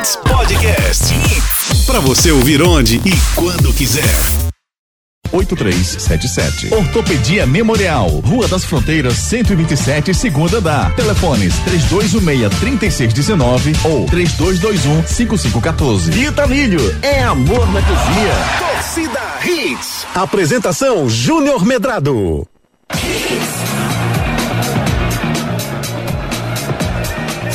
Hits Podcast. Para você ouvir onde e quando quiser. 8377. Ortopedia Memorial, Rua das Fronteiras, 127, segunda andar. Telefones 3216-3619 ou 3221-5514. Vitamilho, é amor na cozinha. Torcida Hits. Apresentação Júnior Medrado.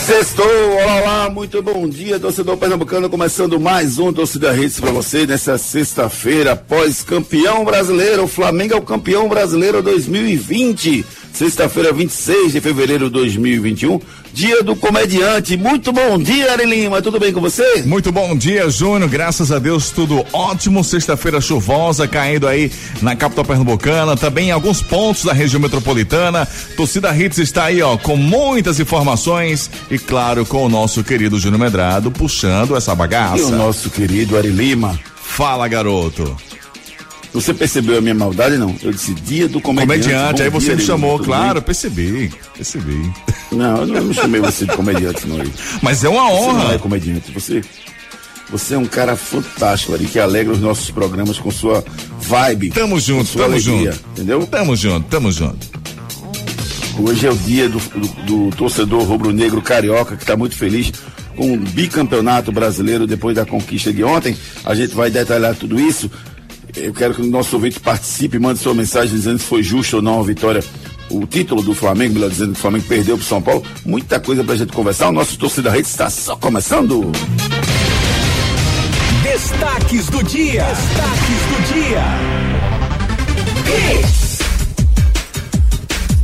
Sextou, olá, olá, muito bom dia, torcedor pernambucano, começando mais um Torcida Hits para você nessa sexta-feira, pós-campeão brasileiro, o Flamengo é o campeão brasileiro 2020, sexta-feira, 26 de fevereiro de 2021, dia do comediante. Muito bom dia, Ari Lima, tudo bem com você? Muito bom dia, Júnior, graças a Deus, tudo ótimo, sexta-feira chuvosa, caindo aí na capital pernambucana, também em alguns pontos da região metropolitana, torcida Hits está aí, ó, com muitas informações e claro, com o nosso querido Júnior Medrado puxando essa bagaça. E o nosso querido Ari Lima. Fala, garoto. Você percebeu a minha maldade, não? Eu disse dia do comediante. Comediante, aí você dia, me chamou, claro, bem? percebi, percebi. Não, eu não me chamei você de comediante, não. Mas é uma Você não é honra. comediante, você... Você é um cara fantástico, Ari, que alegra os nossos programas com sua vibe. Tamo junto, tamo alegria, junto. Entendeu? Tamo junto, tamo junto. Hoje é o dia do, do- do torcedor rubro-negro carioca que está muito feliz com o bicampeonato brasileiro depois da conquista de ontem. A gente vai detalhar tudo isso. Eu quero que o nosso ouvinte participe, mande sua mensagem dizendo se foi justo ou não a vitória. O título do Flamengo, melhor dizendo que o Flamengo perdeu para São Paulo. Muita coisa pra gente conversar. O nosso torcida rede está só começando. Destaques do dia. Destaques do dia.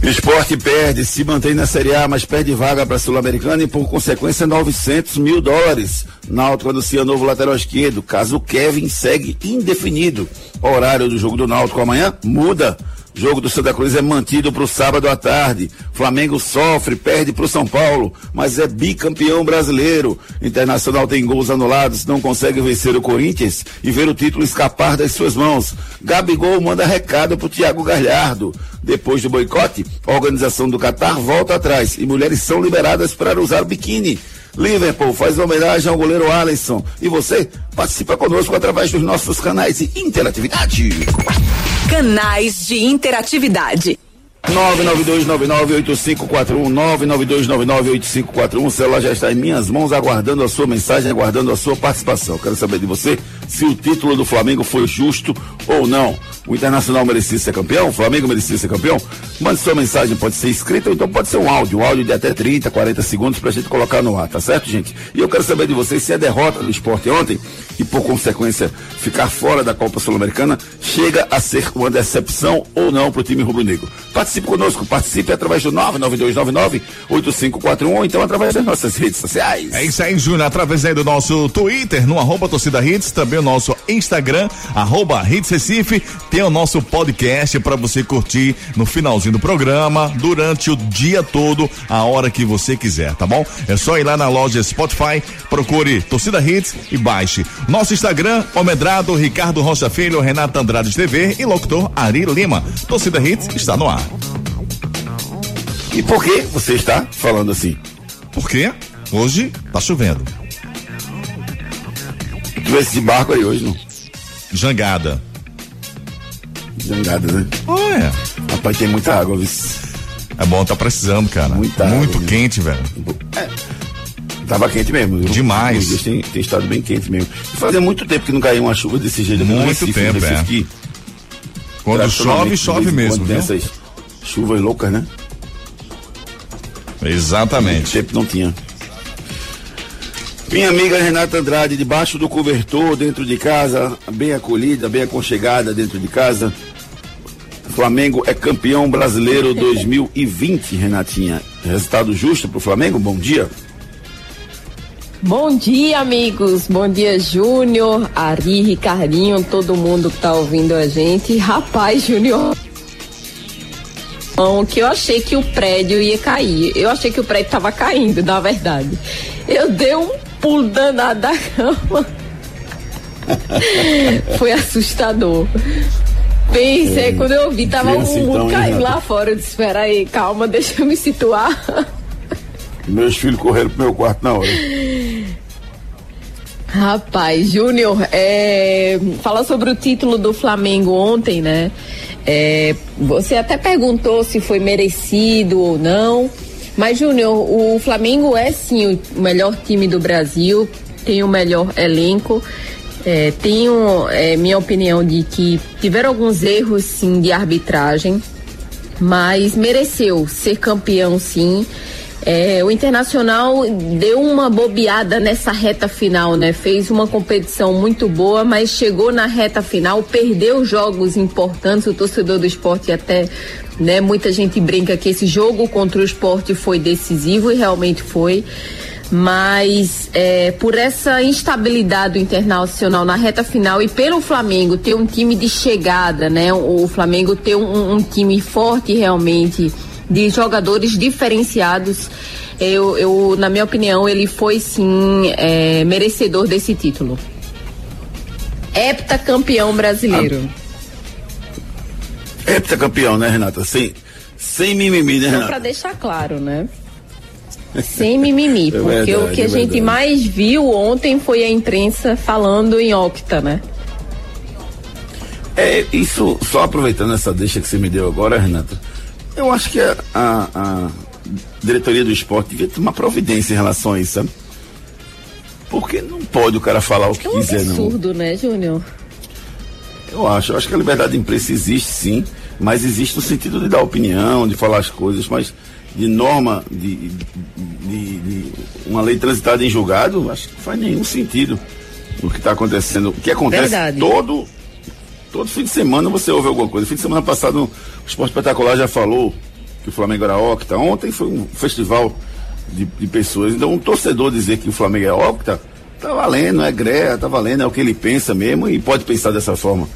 Esporte perde, se mantém na Série A, mas perde vaga para a Sul-Americana e, por consequência, 900 mil dólares. Náutico anuncia novo lateral esquerdo, caso Kevin segue indefinido. Horário do jogo do Náutico amanhã muda. Jogo do Santa Cruz é mantido para o sábado à tarde. Flamengo sofre, perde para o São Paulo, mas é bicampeão brasileiro. Internacional tem gols anulados, não consegue vencer o Corinthians e ver o título escapar das suas mãos. Gabigol manda recado para o Thiago Galhardo. Depois do boicote, a organização do Catar volta atrás e mulheres são liberadas para usar biquíni. Liverpool faz homenagem ao goleiro Alisson. E você participa conosco através dos nossos canais de interatividade. Canais de interatividade. 992998541, 992998541. O celular já está em minhas mãos, aguardando a sua mensagem, aguardando a sua participação. Quero saber de você se o título do Flamengo foi justo ou não. O Internacional merecia ser campeão? O Flamengo merecia ser campeão? Mande sua mensagem, pode ser escrita ou então pode ser um áudio, um áudio de até 30, 40 segundos pra gente colocar no ar, tá certo, gente? E eu quero saber de vocês se a derrota do esporte ontem e por consequência ficar fora da Copa Sul-Americana chega a ser uma decepção ou não pro time rubro-negro. Participe conosco, participe através do 99299-8541 ou então através das nossas redes sociais. É isso aí, Júnior, através aí do nosso Twitter, no arroba torcida hits, também o nosso Instagram, arroba hits Recife, tem o nosso podcast para você curtir no finalzinho do programa, durante o dia todo, a hora que você quiser, tá bom? É só ir lá na loja Spotify, procure torcida hits e baixe. Nosso Instagram, Omedrado, Ricardo Rocha Filho, Renata Andrade TV e locutor Ari Lima. Torcida hits está no ar. E por que você está falando assim? Por quê? Hoje tá chovendo. Tu esse barco aí hoje, não? Jangada. Jangada, né? Olha. Rapaz, tem muita água, viu? É bom, tá precisando, cara. Muita Muito água, né? quente, velho. Tava quente mesmo. viu? Demais. Dias Tem, tem estado bem quente mesmo. E fazia muito tempo que não caiu uma chuva desse jeito. Muito Recife, tempo, Recife é. que Quando chove, chove mesmo, viu? essas chuvas loucas, né? Exatamente. tempo não tinha. Minha amiga Renata Andrade, debaixo do cobertor, dentro de casa, bem acolhida, bem aconchegada dentro de casa. Flamengo é campeão brasileiro 2020, Renatinha. Resultado justo pro Flamengo? Bom dia. Bom dia, amigos. Bom dia, Júnior, Ari, Ricardinho, todo mundo que tá ouvindo a gente. Rapaz, Júnior. Que eu achei que o prédio ia cair. Eu achei que o prédio tava caindo, na verdade. Eu dei um pulo danado da cama. Foi assustador. Pensei, quando eu vi, tava o mundo então, caindo lá fora. Eu disse, espera aí, calma, deixa eu me situar. Meus filhos correram pro meu quarto na hora. Rapaz, Júnior, é, fala sobre o título do Flamengo ontem, né? É, você até perguntou se foi merecido ou não. Mas, Júnior, o Flamengo é sim o melhor time do Brasil, tem o melhor elenco. É, tenho é, minha opinião de que tiveram alguns erros sim de arbitragem, mas mereceu ser campeão sim. É, o Internacional deu uma bobeada nessa reta final, né? Fez uma competição muito boa, mas chegou na reta final, perdeu jogos importantes. O torcedor do esporte até, né? Muita gente brinca que esse jogo contra o esporte foi decisivo e realmente foi. Mas é, por essa instabilidade do internacional na reta final e pelo Flamengo ter um time de chegada, né? O Flamengo ter um, um time forte realmente de jogadores diferenciados. Eu, eu, na minha opinião, ele foi sim é, merecedor desse título. Heptacampeão brasileiro. Ah, heptacampeão, né, Renata? Sem, sem mimimi, né, Renata? Só pra deixar claro, né? Sem mimimi, é porque verdade, o que a é gente mais viu ontem foi a imprensa falando em octa, né? É, isso, só aproveitando essa deixa que você me deu agora, Renata, eu acho que a, a, a diretoria do esporte devia tomar providência em relação a isso, sabe? Porque não pode o cara falar o que é um quiser, não. É absurdo, né, Júnior? Eu acho, eu acho que a liberdade de imprensa existe sim, mas existe no sentido de dar opinião, de falar as coisas, mas de norma, de, de, de, de uma lei transitada em julgado, acho que não faz nenhum sentido o que está acontecendo. O que acontece Verdade. todo todo fim de semana você ouve alguma coisa. Fim de semana passado o Esporte Espetacular já falou que o Flamengo era octa. Ontem foi um festival de, de pessoas. Então, um torcedor dizer que o Flamengo é octa, tá valendo, é greia, tá valendo, é o que ele pensa mesmo e pode pensar dessa forma.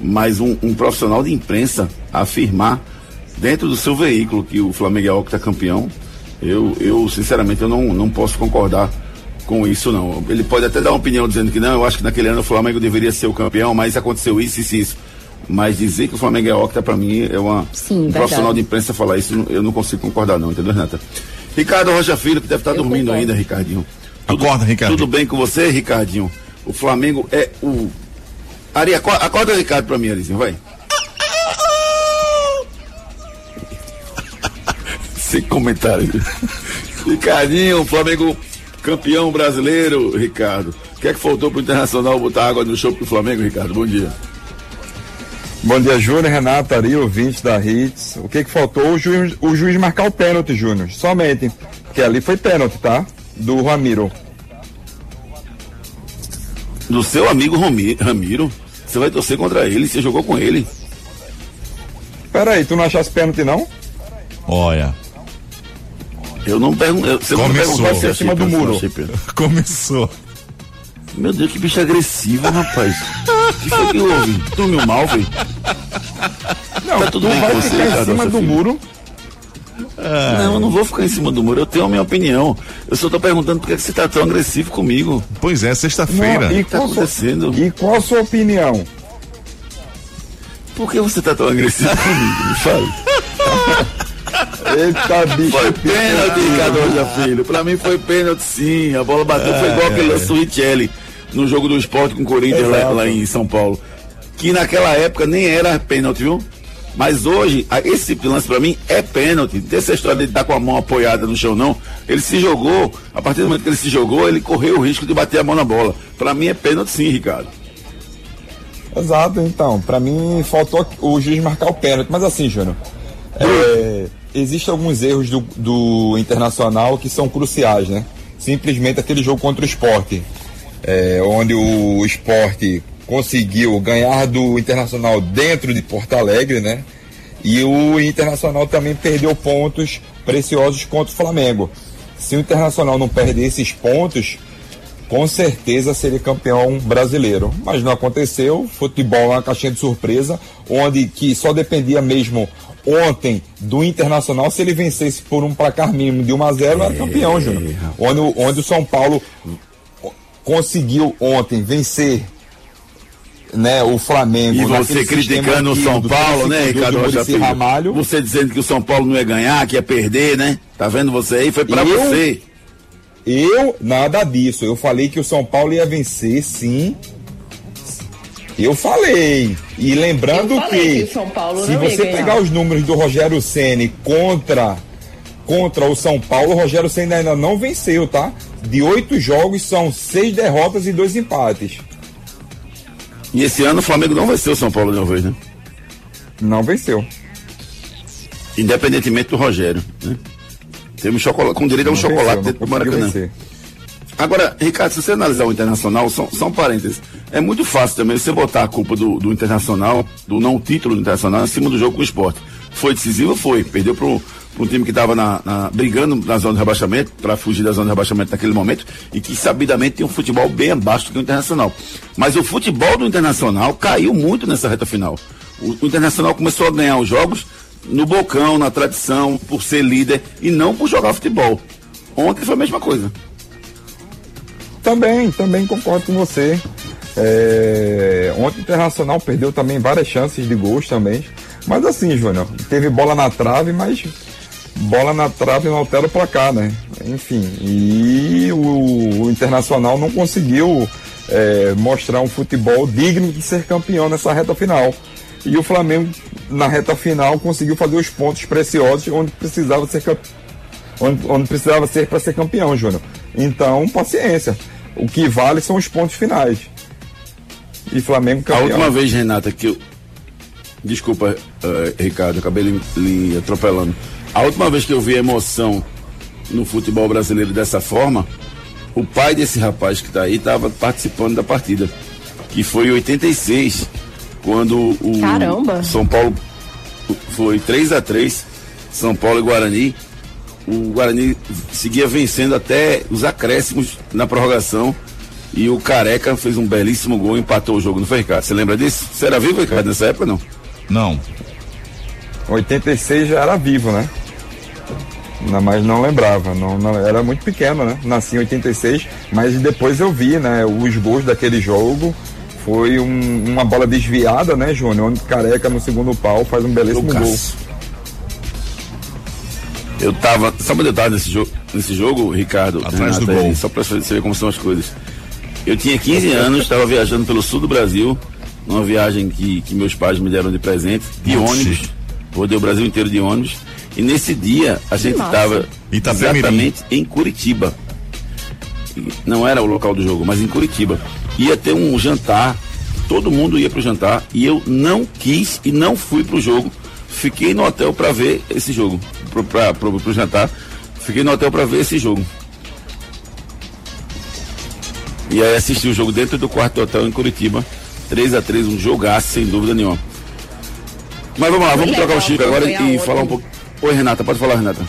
Mas um, um profissional de imprensa afirmar dentro do seu veículo que o Flamengo é octa campeão, eu, eu sinceramente eu não, não posso concordar com isso não. Ele pode até dar uma opinião dizendo que não, eu acho que naquele ano o Flamengo deveria ser o campeão, mas aconteceu isso, isso, isso. Mas dizer que o Flamengo é octa, para mim, é uma. Sim, um profissional de imprensa falar isso, eu não consigo concordar, não, entendeu, Renata? Ricardo Rocha Filho, que deve estar dormindo concordo. ainda, Ricardinho. Tudo, acorda, Ricardo. Tudo bem com você, Ricardinho? O Flamengo é o. Ari, acorda, acorda Ricardo pra mim, Arizinho, vai. Sem comentário. Ricardinho, o Flamengo campeão brasileiro, Ricardo. O que é que faltou pro Internacional botar água no show pro Flamengo, Ricardo? Bom dia. Bom dia, Júnior, Renato, Ari, ouvinte da Hits. O que que faltou? O juiz, o juiz marcar o pênalti, Júnior. Somente. Que ali foi pênalti, tá? Do Ramiro. Do seu amigo Ramiro? Você vai torcer contra ele? Você jogou com ele? Peraí, tu não achasse pênalti, não? Olha. Eu não pergunto. Você Começou. Não se é acima do muro. Começou. Meu Deus, que bicho agressivo, rapaz. O que foi que houve? Dormiu mal, velho? Não, tá tudo bem vai você, ficar em cima do filho. muro. Não, eu não vou ficar em cima do muro, eu tenho a minha opinião. Eu só tô perguntando por que você tá tão agressivo comigo. Pois é, sexta-feira. E tá acontecendo? E qual a sua opinião? Por que você tá tão agressivo comigo? Me fale. Eita, bicho. Foi pênalti, Ricardo Filho. Pra mim foi pênalti, sim. A bola bateu, foi igual aquele lance do Richelli no jogo do esporte com o Corinthians lá, lá, em São Paulo. Que naquela época nem era pênalti, viu? Mas hoje, esse tipo de lance pra mim é pênalti. Dessa história de estar com a mão apoiada no chão, não. Ele se jogou, a partir do momento que ele se jogou, ele correu o risco de bater a mão na bola. Pra mim é pênalti sim, Ricardo. Exato, então. Pra mim faltou o juiz marcar o pênalti. Mas assim, Júnior. É, existem alguns erros do, do Internacional que são cruciais, né? Simplesmente aquele jogo contra o esporte, é, onde o esporte conseguiu ganhar do Internacional dentro de Porto Alegre, né? E o Internacional também perdeu pontos preciosos contra o Flamengo. Se o Internacional não perder esses pontos, com certeza seria campeão brasileiro. Mas não aconteceu. Futebol é uma caixinha de surpresa, onde que só dependia mesmo ontem do Internacional, se ele vencesse por um placar mínimo de 1 a 0 era campeão, Júnior. Onde, onde o São Paulo conseguiu ontem vencer né, o Flamengo. E você criticando o São Paulo, né, Ricardo Rocha Filho? Ramalho. Você dizendo que o São Paulo não ia ganhar, que ia perder, né? Tá vendo você aí? Foi para você. eu, nada disso. Eu falei que o São Paulo ia vencer, sim. Eu falei. E lembrando Eu falei que, que o São Paulo se você ganhar. pegar os números do Rogério Ceni contra contra o São Paulo, o Rogério Ceni ainda não venceu, tá? De oito jogos são seis derrotas e dois empates. E esse ano o Flamengo não vai ser o São Paulo de uma vez, né? Não venceu. Independentemente do Rogério. Né? Temos chocolate, com direito a um Não chocolate venceu, dentro do Maracanã. vencer. Agora, Ricardo, se você analisar o Internacional, são, são parênteses. É muito fácil também você botar a culpa do, do Internacional, do não título do Internacional, em cima do jogo com o esporte. Foi decisivo? Foi. Perdeu para um time que estava na, na- brigando na zona de rebaixamento, para fugir da zona de rebaixamento naquele momento, e que sabidamente tem um futebol bem abaixo do que o Internacional. Mas o futebol do Internacional caiu muito nessa reta final. O, o Internacional começou a ganhar os jogos no bocão, na tradição, por ser líder, e não por jogar futebol. Ontem foi a mesma coisa. Também, também concordo com você. É, ontem o Internacional perdeu também várias chances de gols também. Mas assim, Júnior, teve bola na trave, mas bola na trave não altera o placar, né? Enfim, e o, o Internacional não conseguiu é, mostrar um futebol digno de ser campeão nessa reta final. E o Flamengo, na reta final, conseguiu fazer os pontos preciosos onde precisava ser onde, onde precisava ser para ser campeão, Júnior. Então, paciência. O que vale são os pontos finais. E Flamengo A campeão. última vez, Renata, que eu. Desculpa, eh, Ricardo, acabei lhe, lhe atropelando. A última vez que eu vi emoção no futebol brasileiro dessa forma, o pai desse rapaz que está aí estava participando da partida. Que foi em 86, quando o Caramba. São Paulo foi 3 a 3 São Paulo e Guarani. O Guarani seguia vencendo até os acréscimos na prorrogação. E o Careca fez um belíssimo gol e empatou o jogo, não foi, Ricardo? Você lembra disso? Você era vivo, Ricardo, nessa época não? Não. 86 já era vivo, né? Mas não lembrava, não, não- era muito pequeno, né? Nasci em 86, mas depois eu vi, né? Os gols daquele jogo. Foi um- uma bola desviada, né, Júnior? Onde Careca no segundo pau faz um belíssimo gol. Eu tava. Onde eu tava nesse jogo, nesse jogo Ricardo? Atrás do Renata, gol. Só pra você ver como são as coisas. Eu tinha 15 anos, estava viajando pelo sul do Brasil, numa viagem que, que meus pais me deram de presente, de Muito ônibus. chique. Rodei o Brasil inteiro de ônibus. E nesse dia a gente estava exatamente em Curitiba. Não era o local do jogo, mas em Curitiba. Ia ter um jantar, todo mundo ia pro jantar, e eu não quis e não fui pro jogo. Fiquei no hotel para ver esse jogo, pro, pro jantar. Fiquei no hotel para ver esse jogo. E aí assisti o jogo dentro do quarto do hotel em Curitiba. 3 a 3 um jogaço, sem dúvida nenhuma. Mas vamos lá, vamos trocar o chip agora e falar um pouco. Oi, Renata, pode falar, Renata.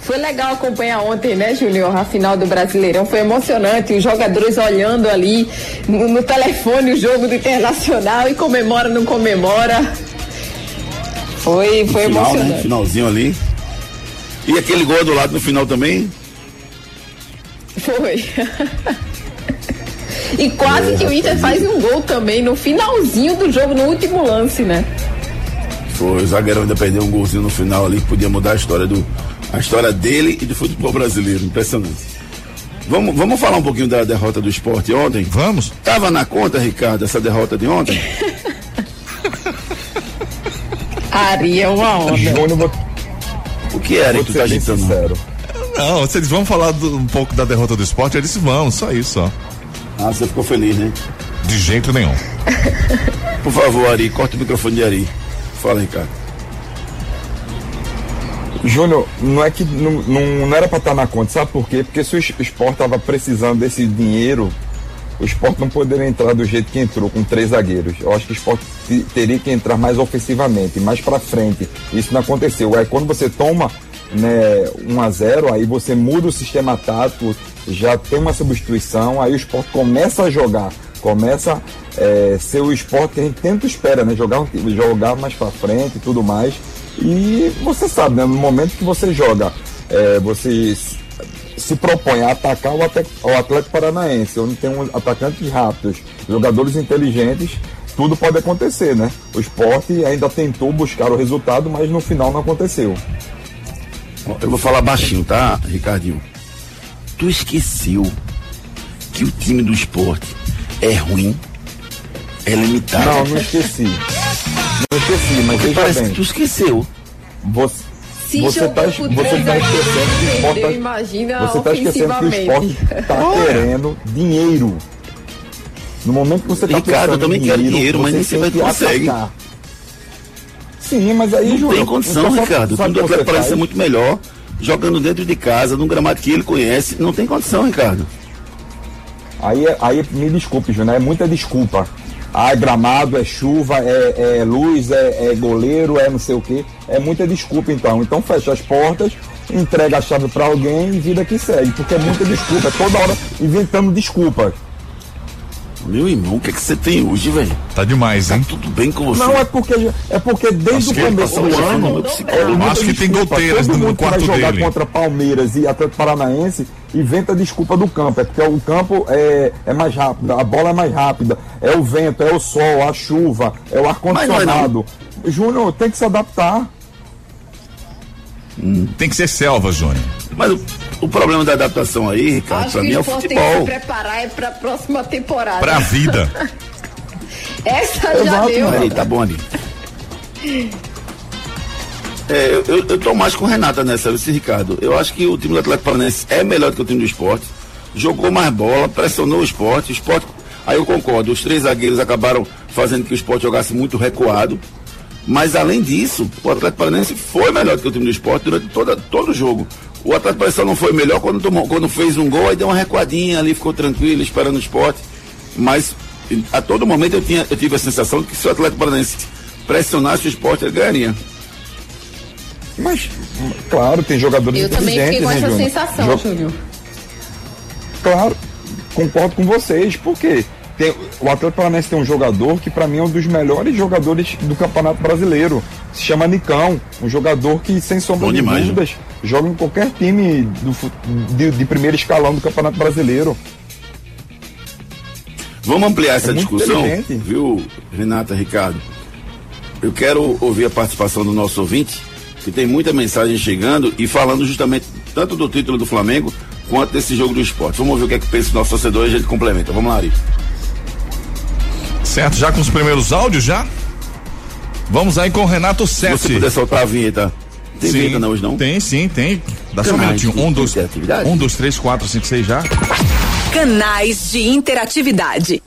Foi legal acompanhar ontem, né, Júnior? A final do Brasileirão foi emocionante. Os jogadores olhando ali no, no telefone o jogo do Internacional e comemora, não comemora. Foi, foi Final, né? emocionante. Finalzinho ali. E aquele gol do lado no final também. Foi. e quase que o Inter faz um gol também no finalzinho do jogo, no último lance, né? Foi, o zagueirão ainda perdeu um golzinho no final ali que podia mudar a história do. A história dele e do futebol brasileiro. Impressionante. Vamos, vamos falar um pouquinho da derrota do esporte ontem? Vamos? Tava na conta, Ricardo, essa derrota de ontem? Ari é uma onda. Júnior, vou, O que era que tu ser tá agitando? sincero. Não, vocês vão falar do- um pouco da derrota do esporte? Eu disse vamos, só isso, ó. Ah, você ficou feliz, né? De jeito nenhum. Por favor, Ari, corta o microfone de Ari. Fala, Ricardo. Júnior, não é que não, não, não era pra estar na conta, sabe por quê? Porque se o es- esporte tava precisando desse dinheiro, o esporte não poderia entrar do jeito que entrou, com três zagueiros. Eu acho que o esporte te- teria que entrar mais ofensivamente, mais pra frente. Isso não aconteceu. Aí quando você toma né, 1 a 0 aí você muda o sistema tático, já tem uma substituição, aí o esporte começa a jogar, começa a ser o esporte que a gente tanto espera, né? Jogar, jogar mais pra frente e tudo mais. E você sabe, né? No momento que você joga, é, você se propõe a atacar o o Atlético Paranaense, onde tem um atacantes rápidos, jogadores inteligentes, tudo pode acontecer, né? O esporte ainda tentou buscar o resultado, mas no final não aconteceu. Eu vou falar baixinho, tá, Ricardinho? tu esqueceu que o time do esporte é ruim, é limitado. Não, não esqueci. Não esqueci, mas veja Parece bem. que tu esqueceu. Você, Se você jogou tá, por você três tá esquecendo que o esporte tá- imagina Você tá esquecendo que o esporte tá querendo dinheiro. No momento que você tá Ricardo, eu também quero dinheiro, mas você nem sempre que consegue. atacar. Sim, mas aí, Não Júnior, tem condição, então, sabe- Ricardo. O sabe time do o que Atlético você parece ser faz? muito melhor jogando dentro de casa, num gramado que ele conhece. Não tem condição, Ricardo. Aí, é- aí me desculpe, Júnior, é muita desculpa. É gramado, é chuva, é, é luz, é, é goleiro, é não sei o quê. É muita desculpa, então. Então fecha as portas, entrega a chave pra alguém e vida que segue. Porque é muita desculpa, é toda hora inventando desculpa. Meu irmão, o que é que você tem hoje, velho? Tá demais, Tá hein? tudo bem com você? Não, é porque, é porque desde Acho o começo do ano. é Acho que tem goteiras Todo no mundo que quarto vai jogar dele. contra Palmeiras e Atlético Paranaense inventa desculpa do campo. É porque o campo é, é mais rápido, a bola é mais rápida, é o vento, é o sol, a chuva, é o ar-condicionado. Júnior, tem que se adaptar. Tem que ser selva, Júnior. Mas o, o problema da adaptação aí, Ricardo, Acho pra que mim é o o esporte tem que se futebol. preparar é pra próxima temporada. Pra vida. Essa já Exato, deu. Aí, tá bom ali. É, eu, eu, eu tô mais com Renata nessa, esse Ricardo. Eu acho que o time do Atlético Paranaense é melhor do que o time do esporte. Jogou mais bola, pressionou o esporte. O esporte, aí eu concordo, os três zagueiros acabaram fazendo que o esporte jogasse muito recuado. Mas além disso, o Atlético Paranaense foi melhor do que o time do esporte durante toda, todo o jogo. O Atlético Paranaense só não foi melhor quando, tomou, quando fez um gol, aí deu uma recuadinha ali, ficou tranquilo, esperando o esporte. Mas a todo momento eu, tinha, eu tive a sensação de que se o Atlético Paranaense pressionasse o esporte, ele ganharia. Mas, claro, tem jogadores Eu também fiquei inteligentes, com né, essa Júnior? sensação, Júnior. Claro, concordo com vocês, porque tem, o Atlético Paranaense tem um jogador que para mim é um dos melhores jogadores do Campeonato Brasileiro. Se chama Nicão, um jogador que sem sombra Bom de demais, né? dúvidas joga em qualquer time do de, de primeiro escalão do Campeonato Brasileiro. Vamos ampliar essa É discussão, viu, Renata, Ricardo? Eu quero ouvir a participação do nosso ouvinte, que tem muita mensagem chegando e falando justamente tanto do título do Flamengo quanto desse jogo do esporte. Vamos ouvir o que é que pensa o nosso torcedor e a gente complementa. Vamos lá, Ari. Certo, já com os primeiros áudios já? Vamos aí com o Renato Se você Sete. puder soltar a vinheta. Tem Sim, vinheta não hoje não? Tem sim, tem. Dá só um minutinho. Um, dois, interatividade? um, dois, três, quatro, cinco, seis já. Canais de interatividade.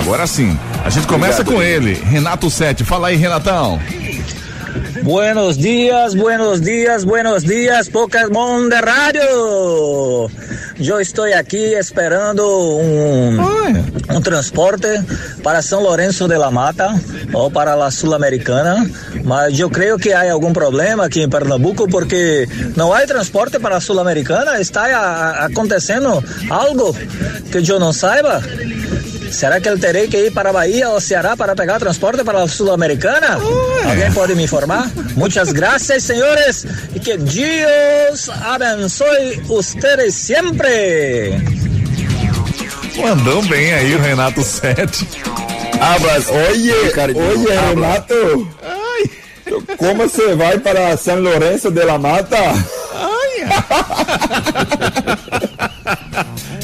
Agora sim. A gente começa Obrigado, com ele, Renato Sete. Fala aí, Renatão. Buenos días, buenos días, buenos días, Pokémon de Radio. Eu estou aqui esperando um, um transporte para São Lourenço de la Mata ou para a Sul-Americana, mas eu creio que há algum problema aqui em Pernambuco porque não há transporte para a Sul-Americana. Está acontecendo algo que eu não saiba? Será que eu terei que ir para a Bahia ou Ceará para pegar transporte para a Sul-Americana? Alguém pode me informar? Muitas graças, senhores, e que Deus abençoe vocês sempre. Mandou bem aí o Renato Sete. Abras. Oye, Ricardo, oye, abra. Renato. Como você vai para São Lourenço de la Mata?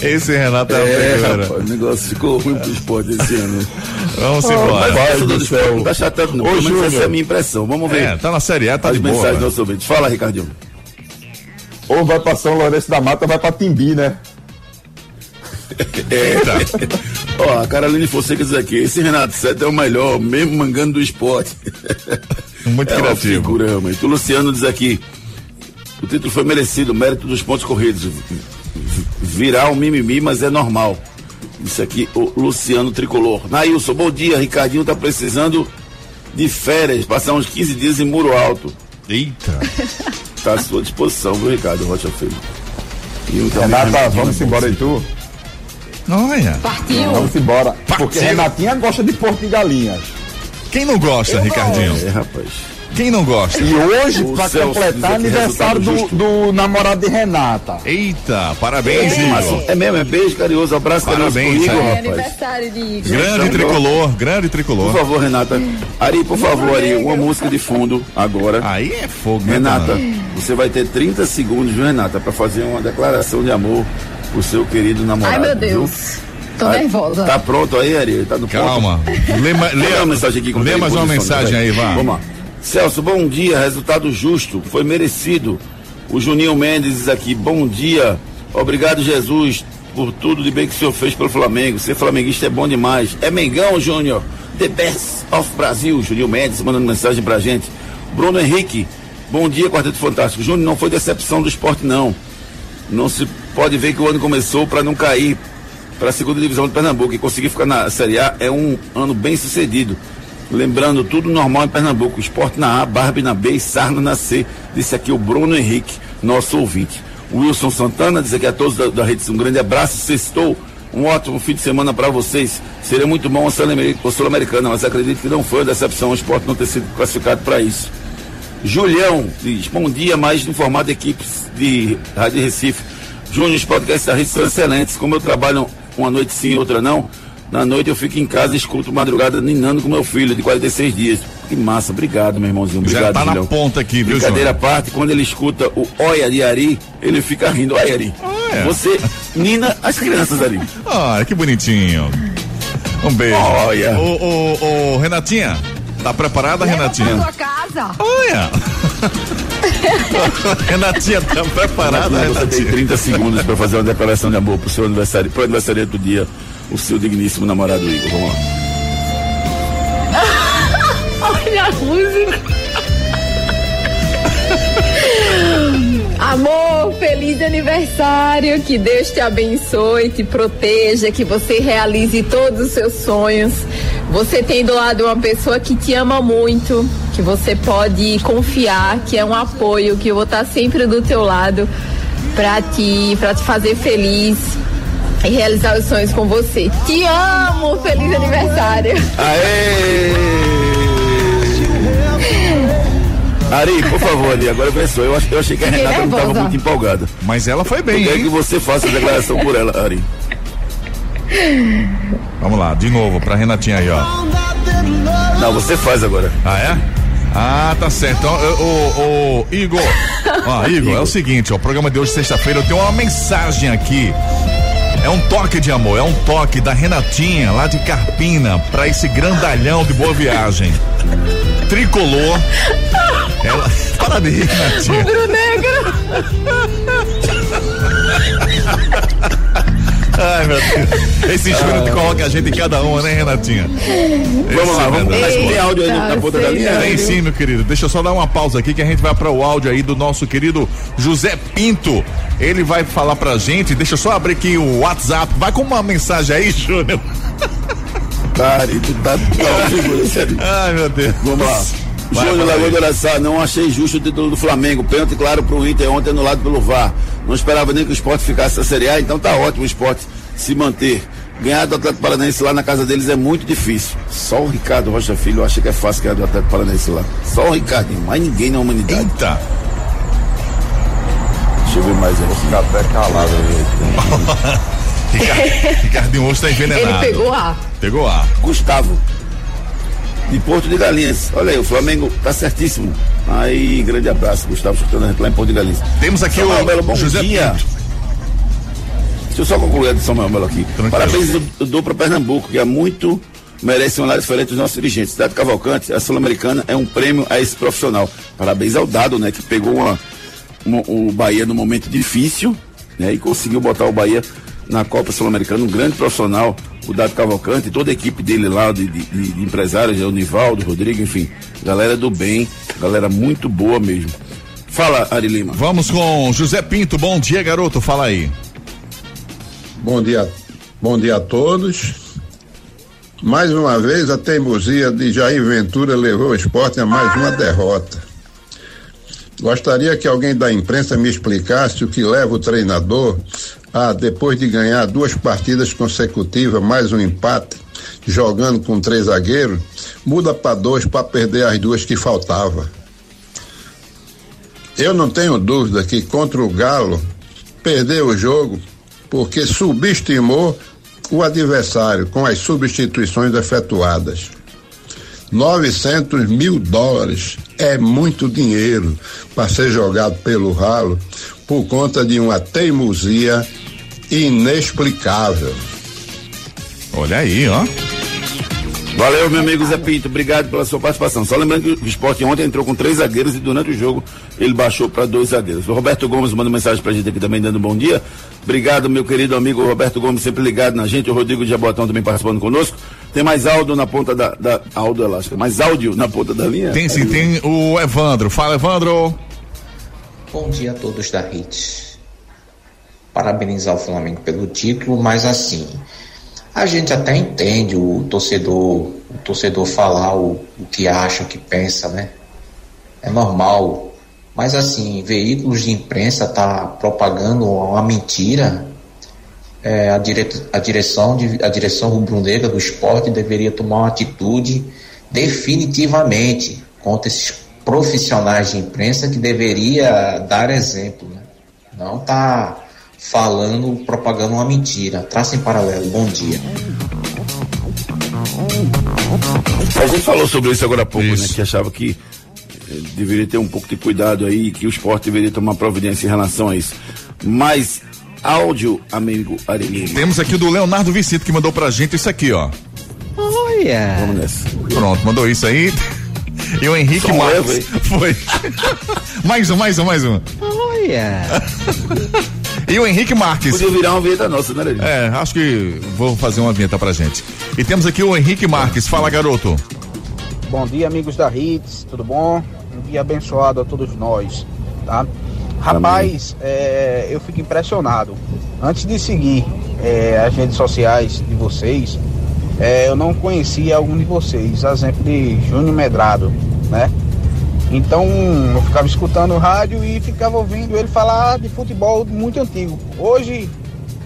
Esse Renato é, É, rapaz, o negócio ficou ruim pro esporte esse ano. Vamos Mas embora. o torcedor do esporte não tá chatando não. Ô, Pelo menos essa é a Júnior. minha impressão. Vamos ver. É, tá na Série A, tá As de boa. mensagens do né? nosso. Fala, Ricardinho. Ou vai para São Lourenço da Mata, vai para Timbi, né? Eita. Ó, a Caroline Fonseca diz aqui, esse Renato Sete é o melhor, mesmo mangando do esporte. Muito é criativo. figura, realmente. O Luciano diz aqui, o título foi merecido, mérito dos pontos corridos. Virar um mimimi, mas é normal. Isso aqui, o Luciano Tricolor. Nailson, bom dia, Ricardinho tá precisando de férias, passar uns 15 dias em Muro Alto. Eita. Tá à sua disposição, viu, Ricardo Rocha Filho? Renata, vamos embora aí, tu? Olha. Partiu. Vamos embora. Porque Partiu. Renatinha gosta de porco e galinhas. Quem não gosta, Ricardinho? É, rapaz. Quem não gosta? E hoje, O pra Celso diz completar, aniversário do, do namorado de Renata. Eita, parabéns, É, Igor. é mesmo, é beijo carinhoso, abraço Parabéns, carinhoso Igor, é. Rapaz. aniversário de Igor. Grande Então, tricolor, grande Por tricolor. favor, Renata. Ari, por favor, Ari, uma música de fundo agora. Aí é fogo, né, Renata, Fernando? você vai ter 30 segundos, viu, Renata, pra fazer uma declaração de amor pro seu querido namorado. Ai, meu viu? Deus. Tô Ah, nervosa. Tá pronto aí, Ari? Tá no ponto? Calma. Lê, ma- Lê lê, uma mensagem aqui. lê mais uma mensagem aí, vá. Vamos lá. Celso, bom dia. Resultado justo. Foi merecido. O Juninho Mendes aqui. Bom dia. Obrigado, Jesus, por tudo de bem que o senhor fez pelo Flamengo. Ser flamenguista é bom demais. É Mengão, Júnior. The best of Brasil. Juninho Mendes mandando mensagem pra gente. Bruno Henrique. Bom dia, Quarteto Fantástico. Júnior, não foi decepção do esporte, não. Não se pode ver que o ano começou para não cair para a segunda divisão de Pernambuco e conseguir ficar na Série A é um ano bem sucedido. Lembrando, tudo normal em Pernambuco. Esporte na A, Barbie na B e Sarna na C. Disse aqui o Bruno Henrique, nosso ouvinte. Wilson Santana diz aqui a todos da, da rede um grande abraço. Sextou. Um ótimo fim de semana para vocês. Seria muito bom a Sul-Americana, mas acredito que não foi uma decepção o esporte não ter sido classificado para isso. Julião diz, bom dia, mais no formato de equipes de Rádio Recife. Júnior, os podcasts da rede são excelentes. Como eu trabalho uma noite sim e outra não, na noite eu fico em casa e escuto madrugada ninando com meu filho de 46 dias. Que massa, obrigado, meu irmãozinho. Obrigado, Já tá na Julião. ponta aqui, viu, Brincadeira à parte, quando ele escuta o Oia de Ari, ele fica rindo. Olha, Ari. Olha. Você nina as crianças, Ari. Ah, que bonitinho. Um beijo. Olha. Ô, ô, ô, Renatinha, tá preparada, Renatinha? Sua casa. Olha! Renatinha, tá preparada, Você tem Renatinha? 30 segundos para fazer uma declaração de amor pro seu aniversário, pro aniversário do dia, o seu digníssimo namorado Igor. Vamos lá. Olha a música. Amor, feliz aniversário, que Deus te abençoe, te proteja, que você realize todos os seus sonhos. Você tem do lado uma pessoa que te ama muito, que você pode confiar, que é um apoio, que eu vou estar sempre do teu lado pra te, pra te fazer feliz e realizar os sonhos com você. Te amo, feliz aniversário. Aê! Ari, por favor, Ari, agora pensou. Eu, eu achei que a Renata não estava muito empolgada. Mas ela foi Eu bem, quero que hein? você faça a declaração por ela, Ari. Vamos lá, de novo, pra Renatinha aí, ó. Não, você faz agora. Ah, é? Ah, tá certo. Então, ô, ô, ô, Igor. Ó, Igor, é o seguinte, ó, o programa de hoje, sexta-feira, eu tenho uma mensagem aqui. É um toque de amor, é um toque da Renatinha, lá de Carpina, pra esse grandalhão de boa viagem. Tricolor. Ela... Parabéns, Renatinha. Ai, meu Deus. Esse júnior que coloca a gente em cada uma, né, Renatinha? Vamos lá, vamos. lá. Mas tem áudio aí na ponta da linha? Tem sim, meu querido. Deixa eu só dar uma pausa aqui que a gente vai para o áudio aí do nosso querido José Pinto. Ele vai falar pra gente. Deixa eu só abrir aqui o WhatsApp. Vai com uma mensagem aí, Júnior. Ari, tu tá, tá. Ai, meu Deus. Vamos lá. Vai, Júnior. Lagoa do Araçá, não achei justo o título do Flamengo. Pênalti claro pro Inter ontem anulado pelo VAR. Não esperava nem que o esporte ficasse na Série A, então tá ótimo o esporte se manter. Ganhar do Atlético Paranaense lá na casa deles é muito difícil. Só o Ricardo Rocha Filho, eu acho que é fácil ganhar do Atlético Paranaense lá. Só o Ricardinho, mais ninguém na humanidade. Eita. Deixa eu ver mais aqui. Fica até calado. Ricardo- Ricardinho hoje tá Ele envenenado. pegou a. Pegou A. Gustavo, de Porto de Galinhas. Olha aí, o Flamengo tá certíssimo. Aí, grande abraço, Gustavo, escutando a gente lá em Porto de Galinhas. Temos aqui Samuel o Melo, bom José dia. Pinto. Deixa eu só concluir a de Samuel Melo aqui. Tranquilo. Parabéns eu, eu dou para Pernambuco, que é muito merece um olhar diferente dos nossos dirigentes. Cidade Cavalcante, a Sul-Americana é um prêmio a esse profissional. Parabéns ao Dado, né, que pegou uma- o Bahia num momento difícil, né, e conseguiu botar o Bahia na Copa Sul-Americana, um grande profissional, o Dado Cavalcante, toda a equipe dele lá, de, de- de- empresários, é o Nivaldo, o Rodrigo, enfim, galera do bem, galera muito boa mesmo. Fala, Ari Lima. Vamos com José Pinto. Bom dia, garoto. Fala aí. Bom dia, bom dia a todos. Mais uma vez, a teimosia de Jair Ventura levou o esporte a mais uma derrota. Gostaria que alguém da imprensa me explicasse o que leva o treinador a, depois de ganhar duas partidas consecutivas, mais um empate, jogando com três zagueiros, muda para dois para perder as duas que faltava. Eu não tenho dúvida que contra o Galo perdeu o jogo porque subestimou o adversário com as substituições efetuadas. 900 mil dólares é muito dinheiro para ser jogado pelo ralo por conta de uma teimosia inexplicável. Olha aí, ó. Valeu, meu amigo Zé Pinto. Obrigado pela sua participação. Só lembrando que o esporte ontem entrou com três zagueiros e durante o jogo ele baixou para dois zagueiros. O Roberto Gomes manda mensagem pra gente aqui também, dando um bom dia. Obrigado, meu querido amigo Roberto Gomes, sempre ligado na gente. O Rodrigo de Jabotão também participando conosco. Tem mais áudio na ponta da. da áudio elástica, mais áudio na ponta da linha? Tem sim, tem o Evandro. Fala, Evandro. Bom dia a todos da Hits. Parabenizar o Flamengo pelo título, mas assim, a gente até entende o torcedor, o torcedor falar o, o que acha, o que pensa, né? É normal. Mas assim, veículos de imprensa tá propagando uma mentira. É, a, dire, a direção de, a direção rubro-negra do esporte deveria tomar uma atitude definitivamente contra esses profissionais de imprensa que deveria dar exemplo, né? Não tá falando, propagando uma mentira. Traça em paralelo. Bom dia. A gente falou sobre isso agora há pouco, isso. né? Que achava que eh, deveria ter um pouco de cuidado aí, que o esporte deveria tomar providência em relação a isso. Mas, áudio, amigo Arelino. Temos aqui o do Leonardo Vicito que mandou pra gente isso aqui, ó. Olha! Vamos nessa. Pronto, mandou isso aí. E o Henrique Marques. Foi. mais um, mais um, mais um. Olha! E o Henrique Marques. Podia virar uma vinheta nossa, né, Leandro? É, acho que vou fazer uma vinheta pra gente. E temos aqui o Henrique Marques. Fala, garoto. Bom dia, amigos da Hits, tudo bom? Um dia abençoado a todos nós, tá? Rapaz, é, eu fico impressionado. Antes de seguir é, as redes sociais de vocês, é, eu não conhecia algum de vocês, exemplo de Júnior Medrado, né? Então eu ficava escutando o rádio e ficava ouvindo ele falar de futebol muito antigo. Hoje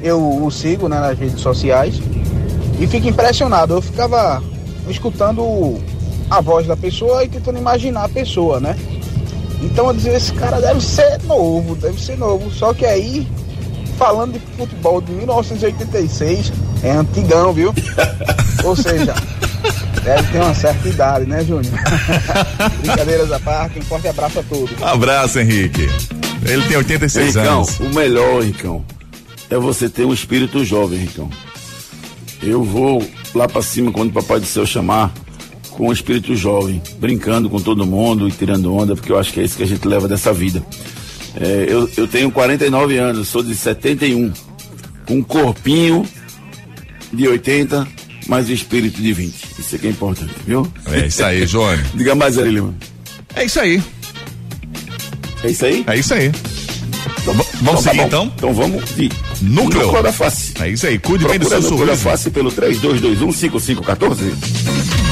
eu o sigo né, nas redes sociais e fico impressionado. Eu ficava escutando a voz da pessoa e tentando imaginar a pessoa, né? Então eu dizia, esse cara deve ser novo, deve ser novo. Só que aí, falando de futebol de 1986, é antigão, viu? Ou seja, Deve ter uma certa idade, né, Júnior? Brincadeiras à parte, um forte abraço a todos. Um abraço, Henrique. Ele tem 86 Ricão, anos. O melhor, Ricão, é você ter um espírito jovem, Ricão. Eu vou lá para cima quando o Papai do Céu chamar com um espírito jovem, brincando com todo mundo e tirando onda, porque eu acho que é isso que a gente leva dessa vida. É, eu, eu tenho 49 anos, sou de 71, com um corpinho de 80, mas o espírito de 20. Isso aqui é importante, viu? É isso aí, Johnny. Diga mais Lima. É isso aí. É isso aí? É isso aí. Então, vamos então, seguir tá então? Então vamos de núcleo. núcleo da face. É isso aí, cuide Procura bem do seu núcleo da sorriso. face pelo 32215514.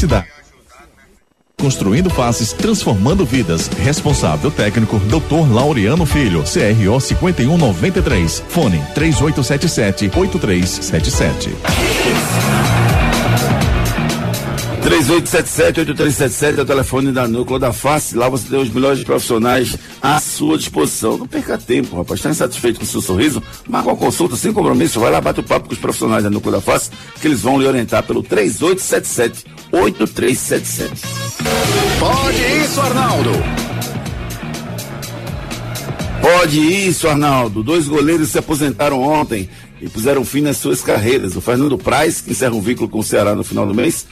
Construindo faces, transformando vidas. Responsável técnico, Dr. Laureano Filho, CRO 5193. Fone 3877 8377. 3877-8377 é o telefone da Núcleo da Face. Lá você tem os melhores profissionais à sua disposição. Não perca tempo, rapaz. Está insatisfeito com o seu sorriso? Marca uma consulta sem compromisso. Vai lá, bate o papo com os profissionais da Núcleo da Face, que eles vão lhe orientar pelo 3877-8377. Pode isso, Arnaldo. Pode isso, Arnaldo. Dois goleiros se aposentaram ontem e puseram fim nas suas carreiras. O Fernando Praz, que encerra um vínculo com o Ceará no final do mês,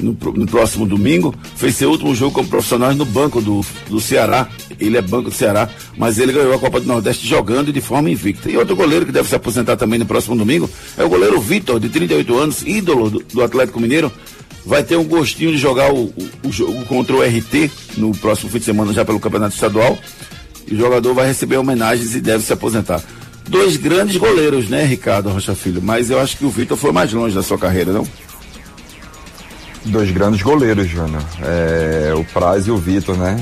no, no próximo domingo, fez seu último jogo como profissional no banco do, do Ceará. Ele é banco do Ceará, mas ele ganhou a Copa do Nordeste jogando de forma invicta. E outro goleiro que deve se aposentar também no próximo domingo é o goleiro Vitor, de 38 anos, ídolo do, do Atlético Mineiro. Vai ter um gostinho de jogar o, o, o jogo contra o RT no próximo fim de semana, já pelo Campeonato Estadual. o jogador vai receber homenagens e deve se aposentar. Dois grandes goleiros, né, Ricardo Rocha Filho? Mas eu acho que o Vitor foi mais longe da sua carreira, não? Dois grandes goleiros, Júnior. É, o Praz e o Vitor, né?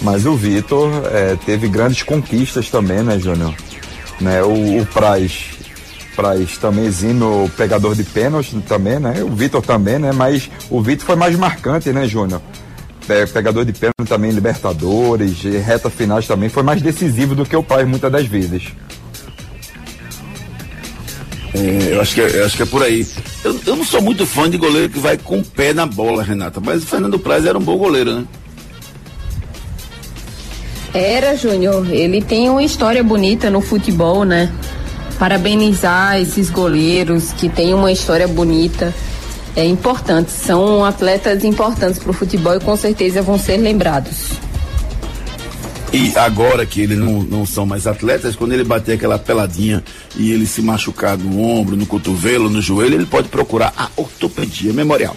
Mas o Vitor é, teve grandes conquistas também, né, Júnior? Né, o, o Praz, Praz também exímio pegador de pênalti também, né? O Vitor também, né? Mas o Vitor foi mais marcante, né, Júnior? Pegador de pênalti também, Libertadores, reta finais também, foi mais decisivo do que o Praz muitas das vezes. É, eu, acho que é, eu acho que é por aí. Eu, eu não sou muito fã de goleiro que vai com o pé na bola, Renata, mas o Fernando Praz era um bom goleiro, né? Era, Júnior. Ele tem uma história bonita no futebol, né? Parabenizar esses goleiros que têm uma história bonita. É importante. São atletas importantes para o futebol e com certeza vão ser lembrados. E agora que eles não, não são mais atletas, quando ele bater aquela peladinha e ele se machucar no ombro, no cotovelo, no joelho, ele pode procurar a ortopedia memorial.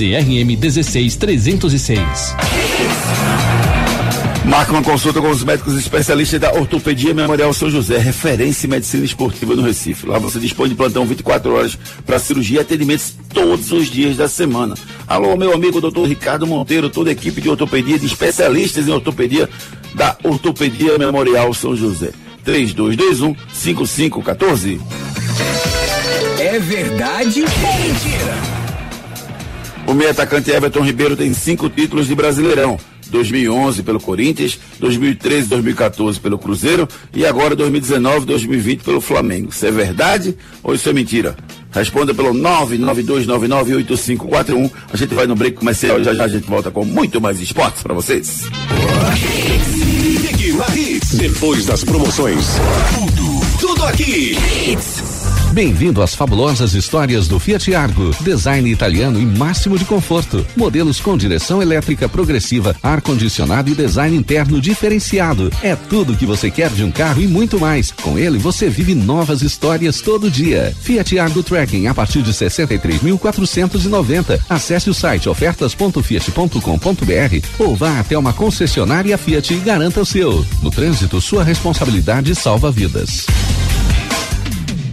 CRM 16306. Marca uma consulta com os médicos especialistas da Ortopedia Memorial São José, referência em medicina esportiva no Recife. Lá você dispõe de plantão 24 horas para cirurgia e atendimentos todos os dias da semana. Alô, meu amigo doutor Ricardo Monteiro, toda a equipe de ortopedia, de especialistas em ortopedia da Ortopedia Memorial São José. 3221 5514. É verdade ou mentira? O meio atacante Everton Ribeiro tem cinco títulos de Brasileirão. 2011 pelo Corinthians, 2013, 2014 pelo Cruzeiro e agora 2019, 2020 pelo Flamengo. Isso é verdade ou isso é mentira? Responda pelo 992998541. A gente vai no break comercial e já já a gente volta com muito mais esportes para vocês. Depois das promoções, tudo, tudo aqui. Bem-vindo às fabulosas histórias do Fiat Argo. Design italiano e máximo de conforto. Modelos com direção elétrica progressiva, ar-condicionado e design interno diferenciado. É tudo que você quer de um carro e muito mais. Com ele você vive novas histórias todo dia. Fiat Argo Tracking a partir de 63.490. Acesse o site ofertas.fiat.com.br ou vá até uma concessionária Fiat e garanta o seu. No trânsito, sua responsabilidade salva vidas.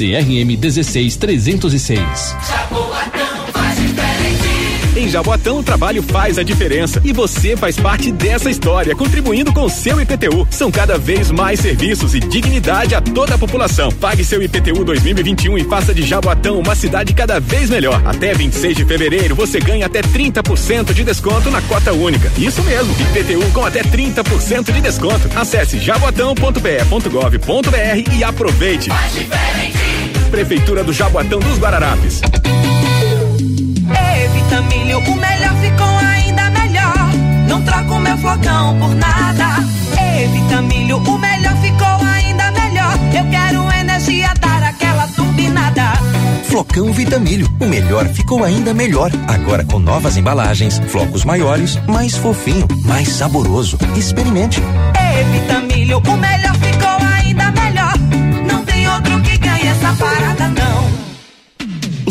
CRM 16306. Em Jaboatão, o trabalho faz a diferença e você faz parte dessa história, contribuindo com seu IPTU. São cada vez mais serviços e dignidade a toda a população. Pague seu IPTU 2021 e faça de Jaboatão uma cidade cada vez melhor. Até 26 de fevereiro, você ganha até 30% de desconto na cota única. Isso mesmo, IPTU com até 30% de desconto. Acesse jaboatão.pe.gov.br e aproveite. Faz diferente. Prefeitura do Jaboatão dos Guararapes. Evita milho, o melhor ficou ainda melhor. Não troco meu flocão por nada. Evita milho, o melhor ficou ainda melhor. Eu quero energia, dar aquela turbinada. Flocão Vitamilho, o melhor ficou ainda melhor. Agora com novas embalagens, flocos maiores, mais fofinho, mais saboroso. Experimente. Evita milho, o melhor ficou essa parada, não.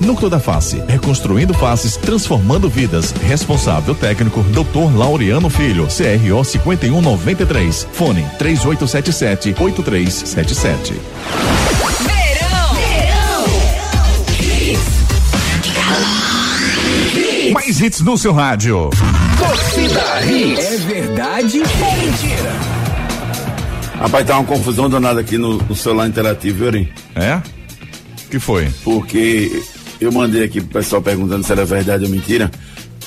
Núcleo da Face, reconstruindo faces, transformando vidas. Responsável técnico, Dr. Laureano Filho, CRO 5193. Fone 3877 8377. Mais hits no seu rádio. Torcida Hits. É verdade ou mentira? Rapaz, tá uma confusão danada aqui no, no celular interativo, viu, Ari? É? Que foi? Porque eu mandei aqui pro pessoal perguntando se era verdade ou mentira.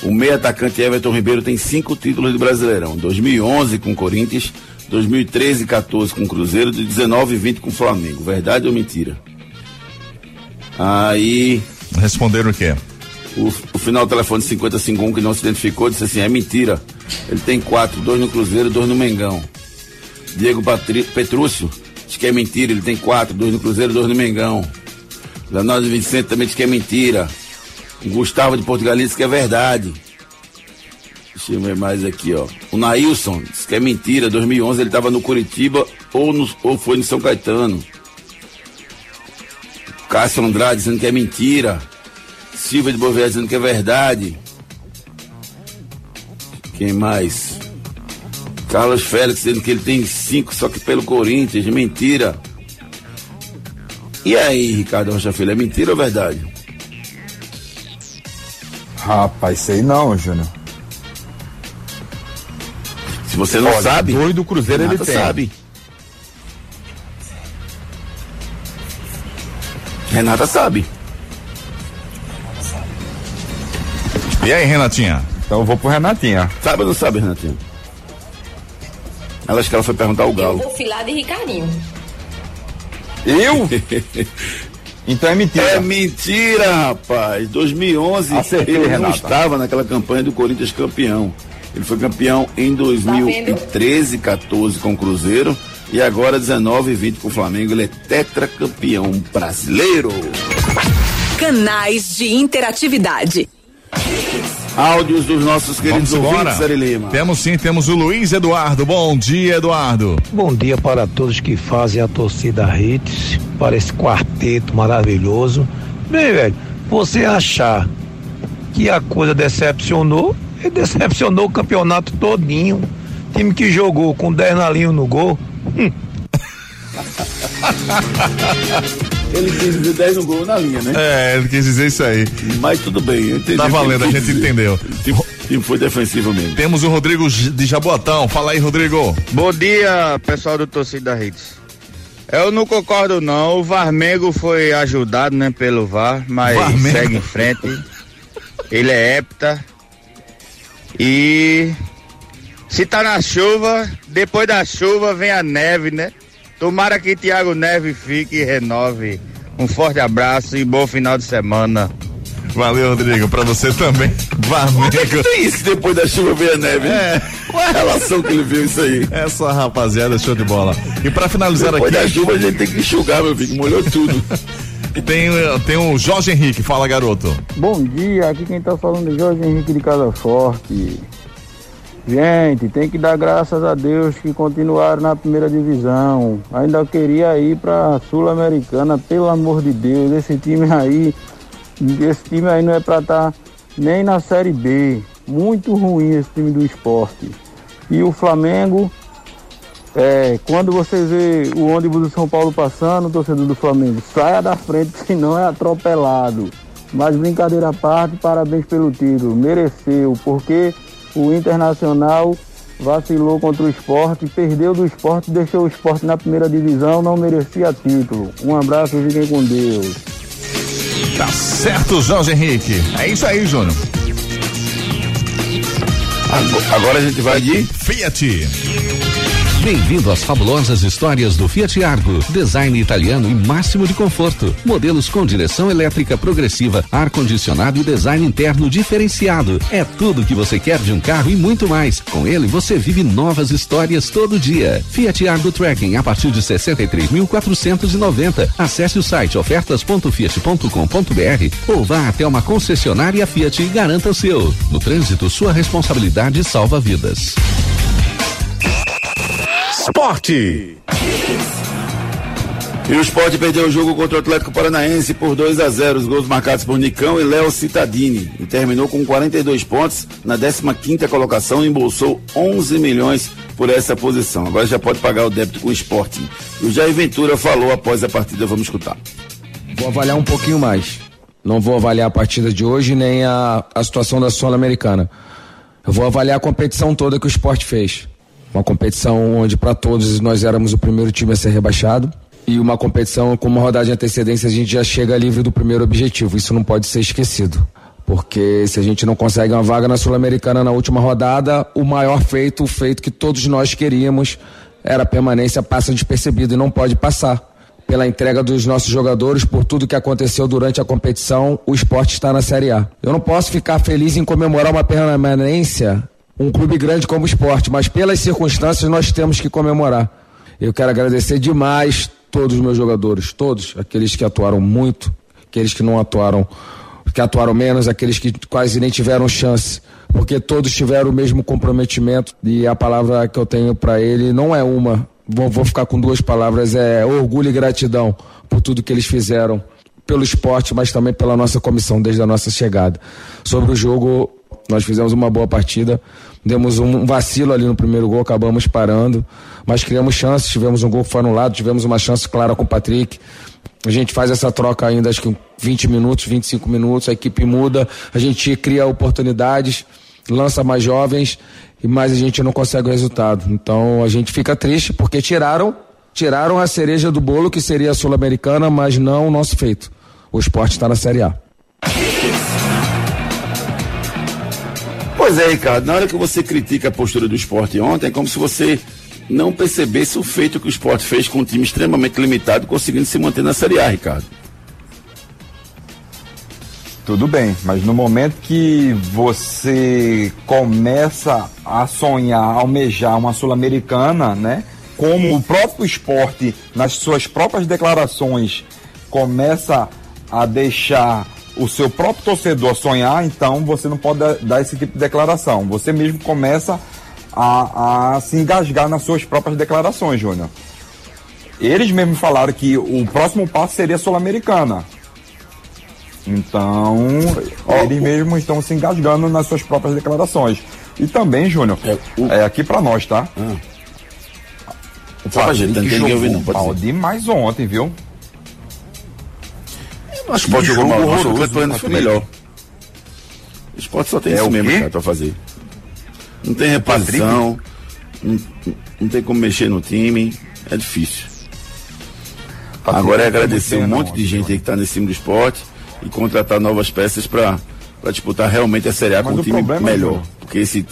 O meio atacante Everton Ribeiro tem cinco títulos de Brasileirão: 2011 com Corinthians, 2013 e 14 com Cruzeiro, de 19 e 20 com Flamengo. Verdade ou mentira? Aí. Responderam o quê? O, o final do telefone 5051 que não se identificou disse assim: é mentira. Ele tem quatro, dois no Cruzeiro, dois no Mengão. Diego Patri, Petrúcio diz que é mentira, ele tem quatro, dois no Cruzeiro, dois no Mengão. Leonardo Vicente também diz que é mentira. O Gustavo de Portugal diz que é verdade. Deixa eu ver mais aqui, ó. O Nailson diz que é mentira. 2011 ele estava no Curitiba ou, no, ou foi no São Caetano. Cássio Andrade dizendo que é mentira. Silva de Boveira dizendo que é verdade. Quem mais? Carlos Félix dizendo que ele tem cinco, só que pelo Corinthians. Mentira. E aí, Ricardo Rocha Filho, é mentira ou verdade? Rapaz, sei não, Júnior. Se você não Olha, sabe. Dois do Cruzeiro ele tem. sabe. Renata sabe. E aí, Renatinha? Então eu vou pro Renatinha. Sabe ou não sabe, Renatinha? Ela acho que ela foi perguntar ao Eu Galo. vou filar de Ricardinho. Eu? Então é mentira. É mentira, rapaz. 2011 Acertei, ele não Renata. estava naquela campanha do Corinthians campeão. Ele foi campeão em 2013, 14 com o Cruzeiro e agora 19 e 20 com o Flamengo. Ele é tetracampeão brasileiro. Canais de interatividade. Áudios dos nossos queridos Vamos ouvintes, Sari Lima. Temos sim, temos o Luiz Eduardo. Bom dia, Eduardo. Bom dia para todos que fazem a torcida Hits, para esse quarteto maravilhoso. Bem, velho, você achar que a coisa decepcionou, ele decepcionou o campeonato todinho. Time que jogou com 10 nalinho no gol. hum, Ele quis dizer 10 no gol na linha, né? É, ele quis dizer isso aí. Mas tudo bem, eu entendi. Tá valendo, a ele gente dizer. entendeu. O time- o time foi defensivo mesmo. Temos o Rodrigo de Jaboatão. Fala aí, Rodrigo. Bom dia, pessoal do Torcida Hits. Eu não concordo não, o Varmengo foi ajudado, né, pelo VAR, mas Varmengo. segue em frente. Ele é hepta. E se tá na chuva, depois da chuva vem a neve, né? Tomara que Thiago Neve fique e renove. Um forte abraço e bom final de semana. Valeu, Rodrigo. Pra você também. Varmengo. Tem isso depois da chuva veio a neve. É. Qual é a relação que ele viu isso aí? Essa rapaziada, show de bola. E pra finalizar Depois aqui. da chuva a gente tem que enxugar, meu filho. Molhou tudo. Tem, tem o Jorge Henrique. Fala, garoto. Bom dia, aqui quem tá falando é Jorge Henrique de Casa Forte. Gente, tem que dar graças a Deus que continuaram na primeira divisão. Ainda queria ir pra Sul-Americana, pelo amor de Deus. Esse time aí, esse time aí não é pra estar nem na Série B. Muito ruim esse time do esporte. E o Flamengo, é, quando você vê o ônibus do São Paulo passando, o torcedor do Flamengo, saia da frente, senão é atropelado. Mas brincadeira à parte, parabéns pelo título. Mereceu, porque o Internacional vacilou contra o esporte, perdeu do esporte, deixou o esporte na primeira divisão, não merecia título. Um abraço, fiquem com Deus. Tá certo, Jorge Henrique. É isso aí, Júnior. Agora a gente vai de Fiat. Bem-vindo às fabulosas histórias do Fiat Argo. Design italiano e máximo de conforto. Modelos com direção elétrica progressiva, ar-condicionado e design interno diferenciado. É tudo que você quer de um carro e muito mais. Com ele você vive novas histórias todo dia. Fiat Argo Tracking a partir de 63.490. Acesse o site ofertas.fiat.com.br ou vá até uma concessionária Fiat e garanta o seu. No trânsito, sua responsabilidade salva vidas. Esporte. E o esporte perdeu o jogo contra o Atlético Paranaense por 2 a 0 Os gols marcados por Nicão e Léo Citadini. E terminou com 42 pontos na 15 colocação e embolsou 11 milhões por essa posição. Agora já pode pagar o débito com o esporte. E o Jair Ventura falou após a partida. Vamos escutar. Vou avaliar um pouquinho mais. Não vou avaliar a partida de hoje nem a, a situação da Sul-Americana. Eu vou avaliar a competição toda que o esporte fez. Uma competição onde para todos nós éramos o primeiro time a ser rebaixado e uma competição com uma rodada de antecedência a gente já chega livre do primeiro objetivo. Isso não pode ser esquecido. Porque se a gente não consegue uma vaga na Sul-Americana na última rodada, o maior feito, o feito que todos nós queríamos, era a permanência passa despercebido e não pode passar. Pela entrega dos nossos jogadores, por tudo que aconteceu durante a competição, o esporte está na Série A. Eu não posso ficar feliz em comemorar uma permanência um clube grande como o esporte, mas pelas circunstâncias nós temos que comemorar. Eu quero agradecer demais todos os meus jogadores, todos, aqueles que atuaram muito, aqueles que não atuaram, que atuaram menos, aqueles que quase nem tiveram chance, porque todos tiveram o mesmo comprometimento e a palavra que eu tenho para ele não é uma, vou, vou ficar com duas palavras, é orgulho e gratidão por tudo que eles fizeram pelo esporte, mas também pela nossa comissão desde a nossa chegada. Sobre o jogo, nós fizemos uma boa partida, demos um vacilo ali no primeiro gol, acabamos parando, mas criamos chances, tivemos um gol que foi anulado, tivemos uma chance clara com o Patrick. A gente faz essa troca ainda, acho que 20 minutos, 25 minutos, a equipe muda, a gente cria oportunidades, lança mais jovens, mais a gente não consegue o resultado. Então a gente fica triste porque tiraram, tiraram a cereja do bolo que seria a Sul-Americana, mas não o nosso feito. O esporte está na Série A. Pois é, Ricardo, na hora que você critica a postura do esporte ontem, é como se você não percebesse o feito que o esporte fez com um time extremamente limitado, conseguindo se manter na Série A, Ricardo. Tudo bem, mas no momento que você começa a sonhar, a almejar uma Sul-Americana, né? Como o próprio esporte, nas suas próprias declarações, começa a deixar o seu próprio torcedor sonhar, então você não pode dar esse tipo de declaração. Você mesmo começa a, a se engasgar nas suas próprias declarações, Júnior. Eles mesmos falaram que o próximo passo seria Sul-Americana. Então, eles mesmos estão se engasgando nas suas próprias declarações. E também, Júnior, é, o... é aqui para nós, tá? Ah. O Patrick ah, jogou não, mal demais ontem, viu? O esporte jogou mal, o Atlético foi melhor. O esporte só tem é isso mesmo, cara, pra fazer. Não tem reposição, não, não, tem como mexer no time, é difícil. Patrick, Agora é agradecer um monte de gente aí que tá nesse time do esporte e contratar novas peças para disputar realmente a Série A Mas com um time é melhor. É, porque esse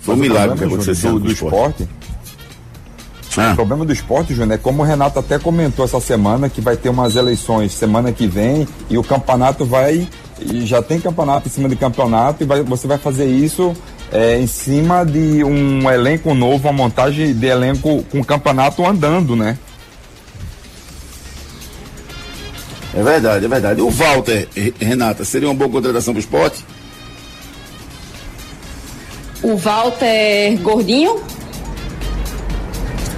foi um milagre que aconteceu do, do esporte. esporte ah. O problema do esporte, Júnior, é como o Renato até comentou essa semana, que vai ter umas eleições semana que vem e o campeonato vai. já tem campeonato em cima de campeonato e vai, você vai fazer isso é, em cima de um elenco novo, uma montagem de elenco com o campeonato andando, né? É verdade, é verdade. O Walter, Renata, seria uma boa contratação para o esporte? O Walter Gordinho?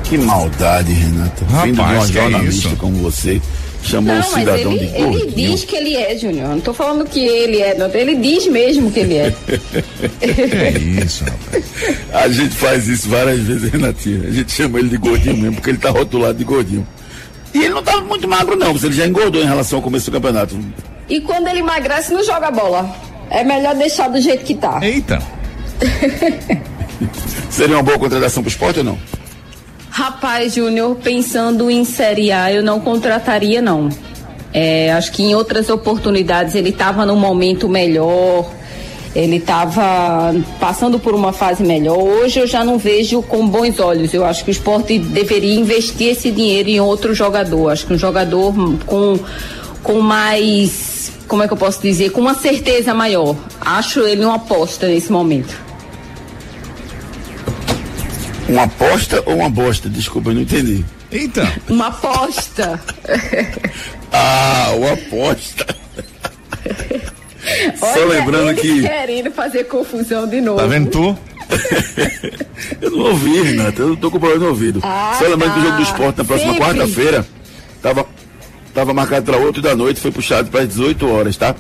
Que maldade, Renata. Rapaz, Vindo de uma jornalista é como você, chamou não, o cidadão ele, de gordinho. Ele diz que ele é, Júnior. Não tô falando que ele é, não. Ele diz mesmo que ele é. é isso, rapaz. A gente faz isso várias vezes, Renatinha. A gente chama ele de gordinho mesmo, porque ele tá rotulado de gordinho. E ele não tá muito magro, não. Ele já engordou em relação ao começo do campeonato. E quando ele emagrece, não joga bola. É melhor deixar do jeito que tá. Eita. Seria uma boa contratação pro esporte ou não? Rapaz, Júnior, pensando em Série A, eu não contrataria, não. É, acho que em outras oportunidades ele estava num momento melhor. ele estava passando por uma fase melhor. Hoje eu já não vejo com bons olhos. Eu acho que o esporte deveria investir esse dinheiro em outro jogador. Acho que um jogador com, com mais, como é que eu posso dizer, com uma certeza maior. Acho ele uma aposta nesse momento. Uma aposta ou uma bosta? Desculpa, eu não entendi. Eita! Uma aposta. ah, uma aposta. Só Olha, lembrando eles que. querendo fazer confusão de novo. Tá vendo tu? eu não ouvi, Renato. Eu não tô com problema no ouvido. Ah, Só lembrando que o tá. jogo do esporte na próxima quarta-feira tava, tava marcado para 8 da noite, foi puxado para as 18 horas, tá?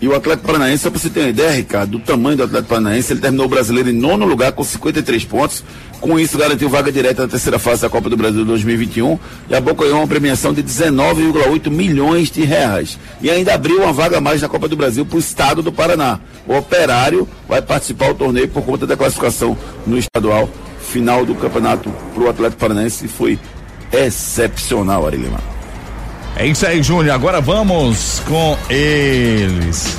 E o Atlético Paranaense, só para você ter uma ideia, Ricardo, do tamanho do Atlético Paranaense, ele terminou o brasileiro em nono lugar com 53 pontos. Com isso, garantiu vaga direta na terceira fase da Copa do Brasil 2021 e abocanhou uma premiação de 19,8 milhões de reais. E ainda abriu uma vaga a mais na Copa do Brasil para o estado do Paraná. O Operário vai participar do torneio por conta da classificação no estadual. Final do campeonato para o Atlético Paranaense foi excepcional, Ari Lima. É isso aí, Júnior. Agora vamos com eles.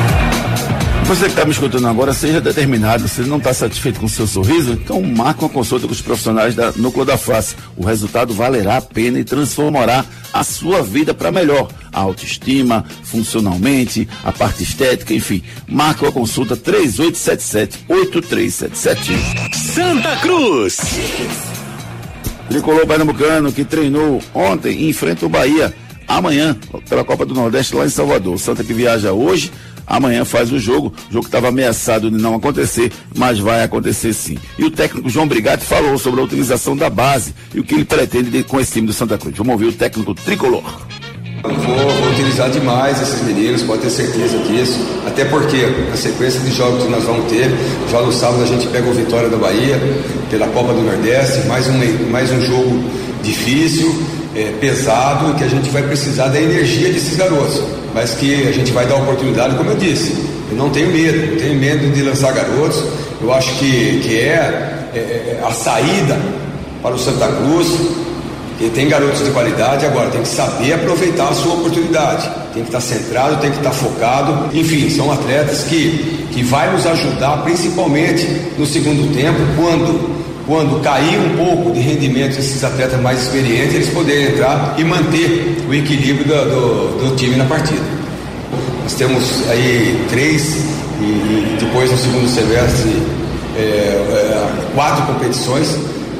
Você que está me escutando agora, seja determinado. Se não está satisfeito com o seu sorriso, então marque uma consulta com os profissionais da Núcleo da Face. O resultado valerá a pena e transformará a sua vida para melhor. A autoestima, funcionalmente, a parte estética, enfim. Marque uma consulta 3877-8377. Santa Cruz. Tricolor Pernambucano que treinou ontem e enfrenta o Bahia amanhã pela Copa do Nordeste lá em Salvador. Santa que viaja hoje, amanhã faz o jogo. Jogo que estava ameaçado de não acontecer, mas vai acontecer sim. E o técnico João Brigatti falou sobre a utilização da base e o que ele pretende de- com esse time do Santa Cruz. Vamos ouvir o técnico tricolor. Vou, vou utilizar demais esses meninos, pode ter certeza disso. Até porque a sequência de jogos que nós vamos ter, já no sábado a gente pega o Vitória da Bahia pela Copa do Nordeste, mais um, mais um jogo difícil, é, pesado, que a gente vai precisar da energia desses garotos. Mas que a gente vai dar oportunidade, como eu disse. Eu não tenho medo, não tenho medo de lançar garotos. Eu acho que, que é, é, é a saída para o Santa Cruz, porque tem garotos de qualidade, agora tem que saber aproveitar a sua oportunidade. Tem que estar centrado, tem que estar focado. Enfim, são atletas que, que vai nos ajudar, principalmente no segundo tempo, quando, quando cair um pouco de rendimento desses atletas mais experientes, eles poderem entrar e manter o equilíbrio do, do, do time na partida. Nós temos aí três e, e depois no segundo semestre é, é, quatro competições.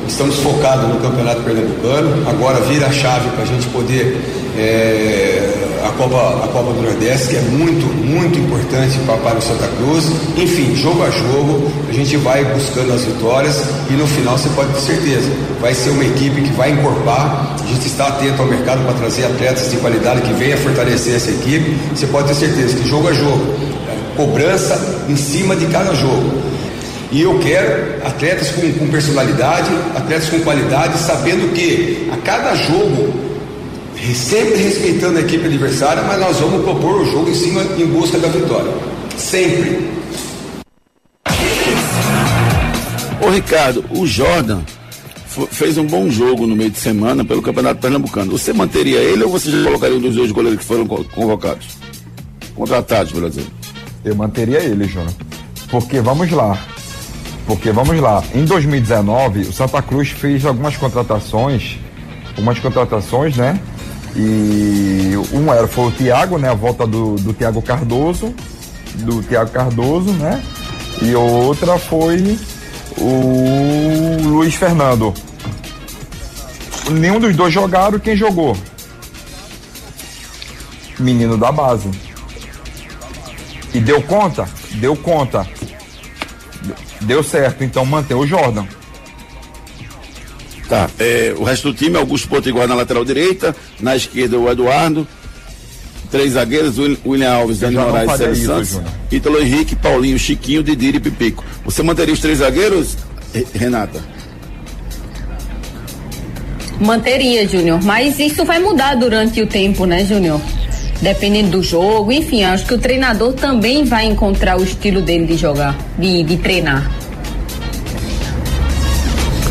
Estamos focados no Campeonato Pernambucano. Agora vira a chave para a gente poder é, a, Copa, a Copa do Nordeste, que é muito, muito importante para, o Santa Cruz. Enfim, jogo a jogo, a gente vai buscando as vitórias e no final você pode ter certeza, vai ser uma equipe que vai encorpar. A gente está atento ao mercado para trazer atletas de qualidade que venha fortalecer essa equipe. Você pode ter certeza que jogo a jogo, é, cobrança em cima de cada jogo. E eu quero atletas com, com personalidade, atletas com qualidade, sabendo que a cada jogo, sempre respeitando a equipe adversária, mas nós vamos propor o jogo em cima em busca da vitória. Sempre. Ô Ricardo, o Jordan fez um bom jogo no meio de semana pelo Campeonato Pernambucano. Você manteria ele ou você já colocaria um dos dois goleiros que foram co- convocados? Contratados, por exemplo. Eu manteria ele, Júnior. Porque vamos lá. Porque vamos lá. Em 2019, o Santa Cruz fez algumas contratações, algumas contratações, né? E um era foi o Thiago, né? A volta do, do Thiago Cardoso, do Thiago Cardoso, né? E outra foi o Luiz Fernando. Nenhum dos dois jogaram, quem jogou? Menino da base. E deu conta? Deu conta. Deu certo, então mantém o Jordan. Tá, é, o resto do time, Augusto Potiguar na lateral direita, na esquerda o Eduardo, três zagueiros, Wil- William Alves, Dani já não Moraes, faria Sérgio isso, Santos. Ítalo Henrique, Paulinho, Chiquinho, Didira e Pipico. Você manteria os três zagueiros, Re- Renata? Manteria, Júnior. Mas isso vai mudar durante o tempo, né, Júnior? Dependendo do jogo. Enfim, acho que o treinador também vai encontrar o estilo dele de jogar, de, de treinar.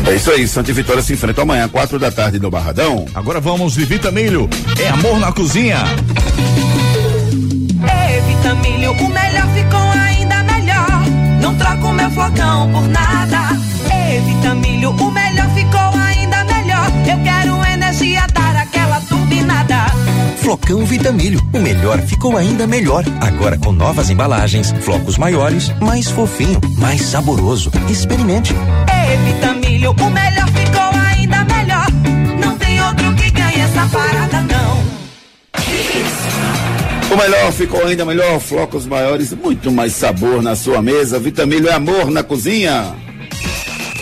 É isso aí, Santa Vitória se enfrentam amanhã, quatro da tarde no Barradão. Agora vamos de Vitamilho. É amor na cozinha. Evita milho, o melhor ficou ainda melhor. Não troco meu flocão por nada. Evita milho, o melhor ficou ainda melhor. Eu quero Flocão Vitamilho, o melhor ficou ainda melhor. Agora com novas embalagens, flocos maiores, mais fofinho, mais saboroso. Experimente. Evita milho, o melhor ficou ainda melhor. Não tem outro que ganhe essa parada, não. O melhor ficou ainda melhor, flocos maiores, muito mais sabor na sua mesa. Vitamilho é amor na cozinha.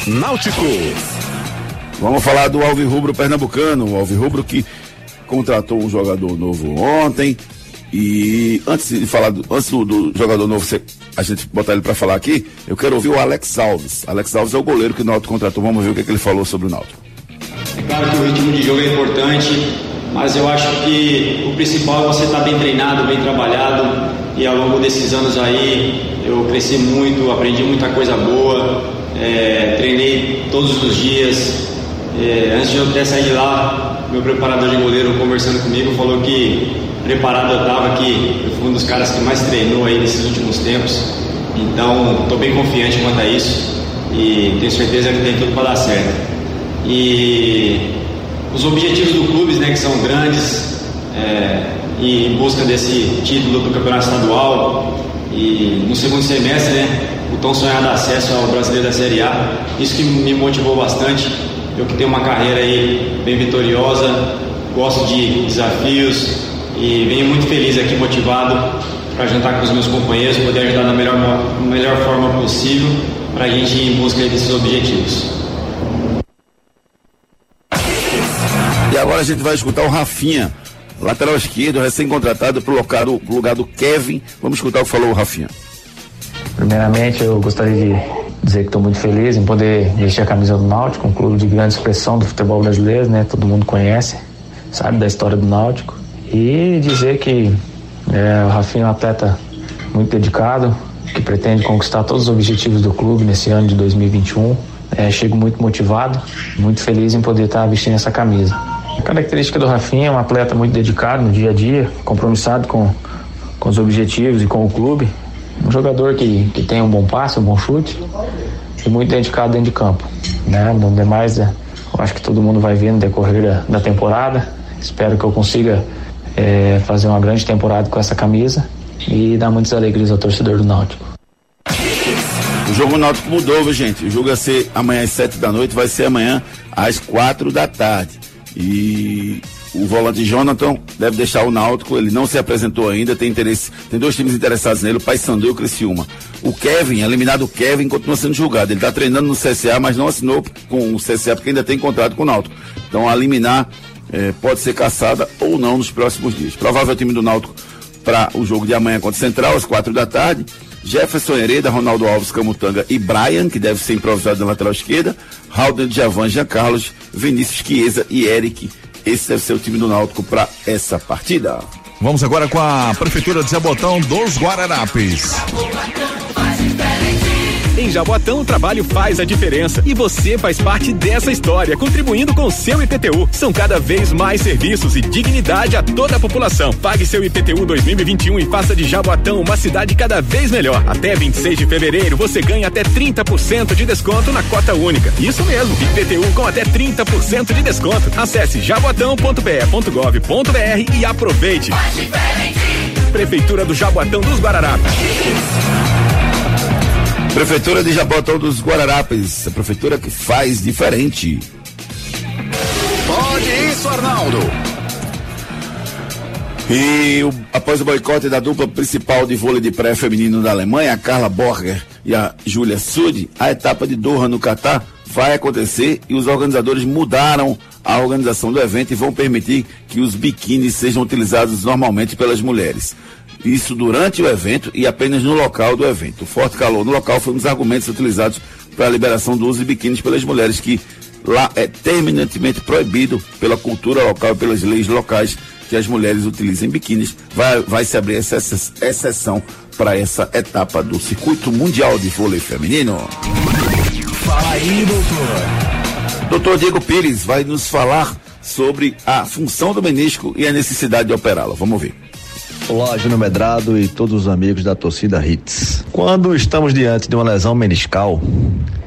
Náutico. Vamos falar do Alvirrubro Pernambucano, o Alvirrubro que contratou um jogador novo ontem. E antes de falar do, antes do, do jogador novo, você- a gente botar ele para falar aqui, eu quero ouvir o Alex Alves. Alex Alves é o goleiro que o Náutico contratou. Vamos ver o que, é que ele falou sobre o Náutico. É claro que o ritmo de jogo é importante, mas eu acho que o principal é você estar bem treinado, bem trabalhado. E ao longo desses anos aí eu cresci muito, aprendi muita coisa boa, é, treinei todos os dias. É, antes de eu até sair de lá, meu preparador de goleiro conversando comigo falou que preparado eu estava, que eu fui um dos caras que mais treinou aí nesses últimos tempos. Então estou bem confiante quanto a isso e tenho certeza que tem tudo para dar certo. E os objetivos do clube, né, que são grandes, é, e em busca desse título do campeonato estadual e no segundo semestre, né, o tão sonhado acesso ao brasileiro da Série A, isso que me motivou bastante. Eu que tenho uma carreira aí bem vitoriosa, gosto de desafios e venho muito feliz aqui, motivado para jantar com os meus companheiros, poder ajudar da melhor, melhor forma possível para a gente ir em busca desses objetivos. E agora a gente vai escutar o Rafinha, lateral esquerdo, recém-contratado do, pro lugar do Kevin. Vamos escutar o que falou o Rafinha. Primeiramente, eu gostaria de dizer que estou muito feliz em poder vestir a camisa do Náutico, um clube de grande expressão do futebol brasileiro, né? Todo mundo conhece, sabe da história do Náutico. E dizer que é, o Rafinha é um atleta muito dedicado, que pretende conquistar todos os objetivos do clube nesse ano de 2021. É, chego muito motivado, muito feliz em poder estar vestindo essa camisa. A característica do Rafinha é um atleta muito dedicado no dia a dia, compromissado com, com os objetivos e com o clube. Um jogador que, que tem um bom passe, um bom chute e muito dedicado dentro de campo. Né? No demais, é, eu acho que todo mundo vai ver no decorrer da, da temporada. Espero que eu consiga é, fazer uma grande temporada com essa camisa e dar muitas alegrias ao torcedor do Náutico. O jogo Náutico mudou, viu, gente? O jogo ia ser amanhã às sete da noite, vai ser amanhã às quatro da tarde. E o volante Jonathan deve deixar o Náutico, ele não se apresentou ainda, tem interesse, tem dois times interessados nele, o Paysandu e o Criciúma. O Kevin, eliminado o Kevin, continua sendo julgado. Ele está treinando no CSA, mas não assinou com o CSA porque ainda tem contrato com o Náutico. Então a liminar eh, pode ser caçada ou não nos próximos dias. Provável time do Náutico para o jogo de amanhã contra o Central, às quatro da tarde. Jefferson Hereda, Ronaldo Alves Camutanga e Brian, que deve ser improvisado na lateral esquerda. Raulden Djavan, Jean Carlos, Vinícius Chiesa e Eric. Esse deve ser o time do Náutico para essa partida. Vamos agora com a Prefeitura de Jabotão dos Guararapes. Em Jaboatão, o trabalho faz a diferença e você faz parte dessa história, contribuindo com o seu IPTU. São cada vez mais serviços e dignidade a toda a população. Pague seu IPTU 2021 e faça de Jaboatão uma cidade cada vez melhor. Até 26 de fevereiro, você ganha até 30% de desconto na cota única. Isso mesmo, IPTU com até 30% de desconto. Acesse jaboatão.pe.gov.br e aproveite. Prefeitura do Jaboatão dos Guararapes. Prefeitura de Jabotão dos Guararapes, a prefeitura que faz diferente. Pode isso, Arnaldo. E o- após o boicote da dupla principal de vôlei de pré feminino da Alemanha, a Carla Borger e a Júlia Sud, a etapa de Doha no Catar vai acontecer e os organizadores mudaram a organização do evento e vão permitir que os biquínis sejam utilizados normalmente pelas mulheres. Isso durante o evento e apenas no local do evento. O forte calor no local foi um dos argumentos utilizados para a liberação do uso de biquínis pelas mulheres, que lá é terminantemente proibido pela cultura local e pelas leis locais que as mulheres utilizem biquínis. Vai, vai se abrir essa exce- exceção para essa etapa do circuito mundial de vôlei feminino. Fala aí, doutor. Doutor Diego Pires vai nos falar sobre a função do menisco e a necessidade de operá-lo. Vamos ver. Olá, Júnior Medrado e todos os amigos da torcida Hits. Quando estamos diante de uma lesão meniscal,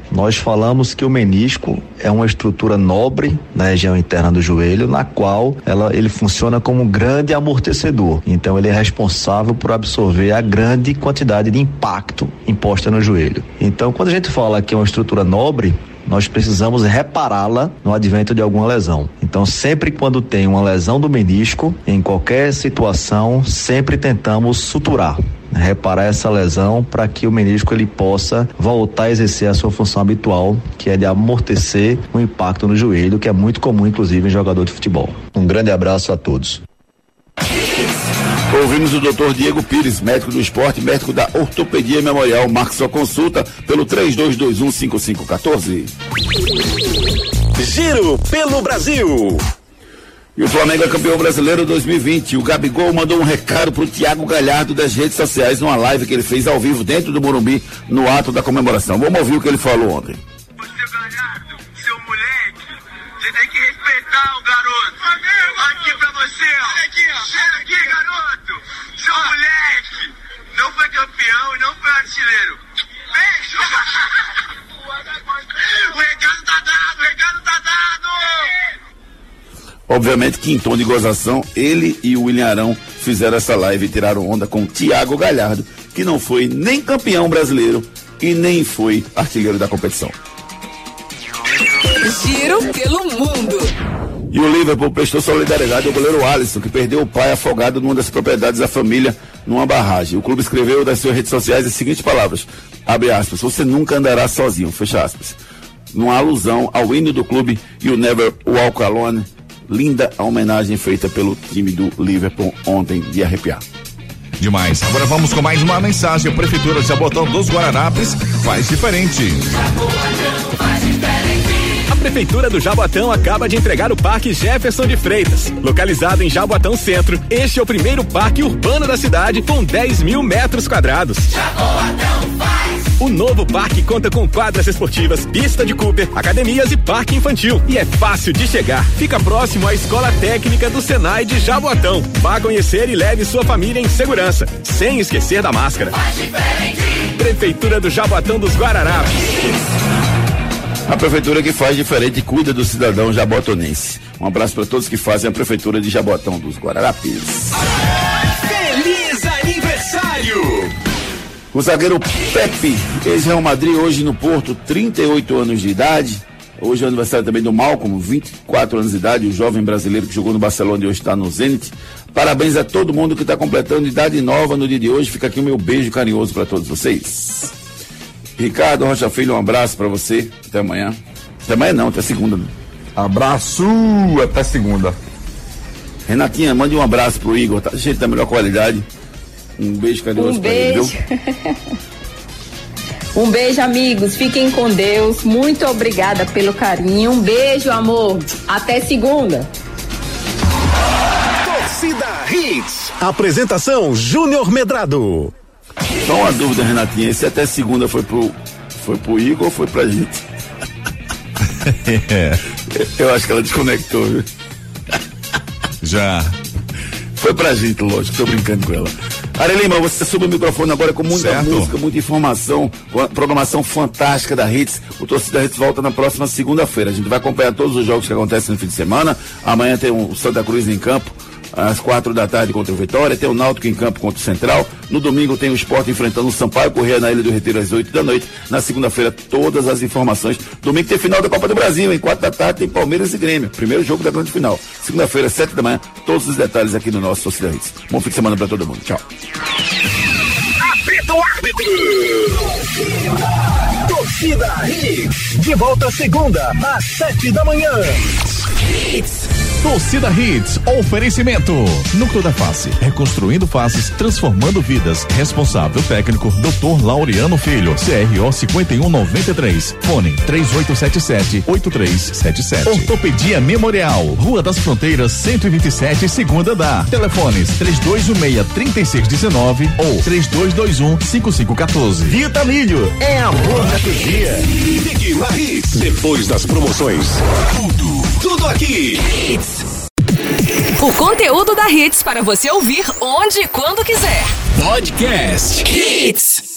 nós falamos que o menisco é uma estrutura nobre na região interna do joelho, na qual ela, ele funciona como um grande amortecedor. Então, ele é responsável por absorver a grande quantidade de impacto imposta no joelho. Então, quando a gente fala que é uma estrutura nobre, nós precisamos repará-la no advento de alguma lesão. Então, sempre quando tem uma lesão do menisco, em qualquer situação, sempre tentamos suturar, reparar essa lesão para que o menisco ele possa voltar a exercer a sua função habitual, que é de amortecer o impacto no joelho, que é muito comum inclusive em jogador de futebol. Um grande abraço a todos. Ouvimos o doutor Diego Pires, médico do esporte, médico da Ortopedia Memorial. Marque sua consulta pelo 32215514. Giro pelo Brasil. E o Flamengo é campeão brasileiro 2020. O Gabigol mandou um recado pro Thiago Galhardo das redes sociais numa live que ele fez ao vivo dentro do Morumbi no ato da comemoração. Vamos ouvir o que ele falou ontem. Você tem que respeitar o garoto. Aqui pra você, ó. Olha aqui, ó. Olha aqui, garoto. Seu moleque não foi campeão e não foi artilheiro. Beijo. o recado tá dado, o recado tá dado. Obviamente que em tom de gozação, ele e o William Arão fizeram essa live e tiraram onda com o Thiago Galhardo, que não foi nem campeão brasileiro e nem foi artilheiro da competição. Giro pelo mundo. E o Liverpool prestou solidariedade ao goleiro Alisson, que perdeu o pai afogado numa das propriedades da família numa barragem. O clube escreveu nas suas redes sociais as seguintes palavras: abre aspas, você nunca andará sozinho, fecha aspas. Numa alusão ao hino do clube e o Never Walk Alone, linda a homenagem feita pelo time do Liverpool ontem de arrepiar. Demais. Agora vamos com mais uma mensagem. A Prefeitura de Jabotão dos Guararapes faz diferente. A Prefeitura do Jaboatão acaba de entregar o Parque Jefferson de Freitas. Localizado em Jaboatão Centro, este é o primeiro parque urbano da cidade com 10 mil metros quadrados. O novo parque conta com quadras esportivas, pista de Cooper, academias e parque infantil. E é fácil de chegar. Fica próximo à Escola Técnica do Senai de Jaboatão. Vá conhecer e leve sua família em segurança, sem esquecer da máscara. Prefeitura do Jaboatão dos Guararapes. A prefeitura que faz diferente e cuida do cidadão jabotonense. Um abraço para todos que fazem a prefeitura de Jabotão dos Guararapes. Feliz aniversário. O zagueiro Pepe, ex-Real Madrid, hoje no Porto, 38 anos de idade. Hoje é o aniversário também do Malcolm, 24 anos de idade, o jovem brasileiro que jogou no Barcelona e hoje está no Zenit. Parabéns a todo mundo que está completando idade nova no dia de hoje. Fica aqui o meu beijo carinhoso para todos vocês. Ricardo Rocha Filho, um abraço para você. Até amanhã. Até amanhã não, até segunda. Abraço, até segunda. Renatinha, mande um abraço pro Igor, tá? Gente da melhor qualidade. Um beijo carinhoso Um pra ele, beijo. viu? Um beijo, amigos. Fiquem com Deus. Muito obrigada pelo carinho. Um beijo, amor. Até segunda. Torcida Hits. Apresentação Júnior Medrado. Só uma dúvida, Renatinha. Esse até segunda foi pro, foi pro Igor ou foi pra gente? Eu acho que ela desconectou, viu? Já. Foi pra gente, lógico, tô brincando com ela. Ari Lima, você sube o microfone agora com muita Certo. música, muita informação, programação fantástica da Hits. O Torcida Hits volta na próxima segunda-feira. A gente vai acompanhar todos os jogos que acontecem no fim de semana. Amanhã tem o Santa Cruz em campo às quatro da tarde contra o Vitória, tem o Náutico em campo contra o Central. No domingo tem o Sport enfrentando o Sampaio Correia na Ilha do Retiro às 8 da noite. Na segunda-feira, todas as informações. Domingo tem final da Copa do Brasil, em quatro da tarde tem Palmeiras e Grêmio. Primeiro jogo da grande final. Segunda-feira, sete da manhã, todos os detalhes aqui no nosso Torcida Hits. Bom fim de semana para todo mundo. Tchau. Apito árbitro. Torcida Hits. De volta segunda, às sete da manhã. Hits. Torcida Hits, oferecimento. Núcleo da Face, reconstruindo faces, transformando vidas. Responsável técnico, Dr. Laureano Filho, CRO 5193. Fone 3877-8377. Ortopedia Memorial, Rua das Fronteiras, 127, segunda da. Telefones 3216-3619 ou 3221-5514. Vitamilho é amor na Hits. Depois das promoções, tudo, tudo aqui. Hits. O conteúdo da Hits para você ouvir onde e quando quiser. Podcast Hits.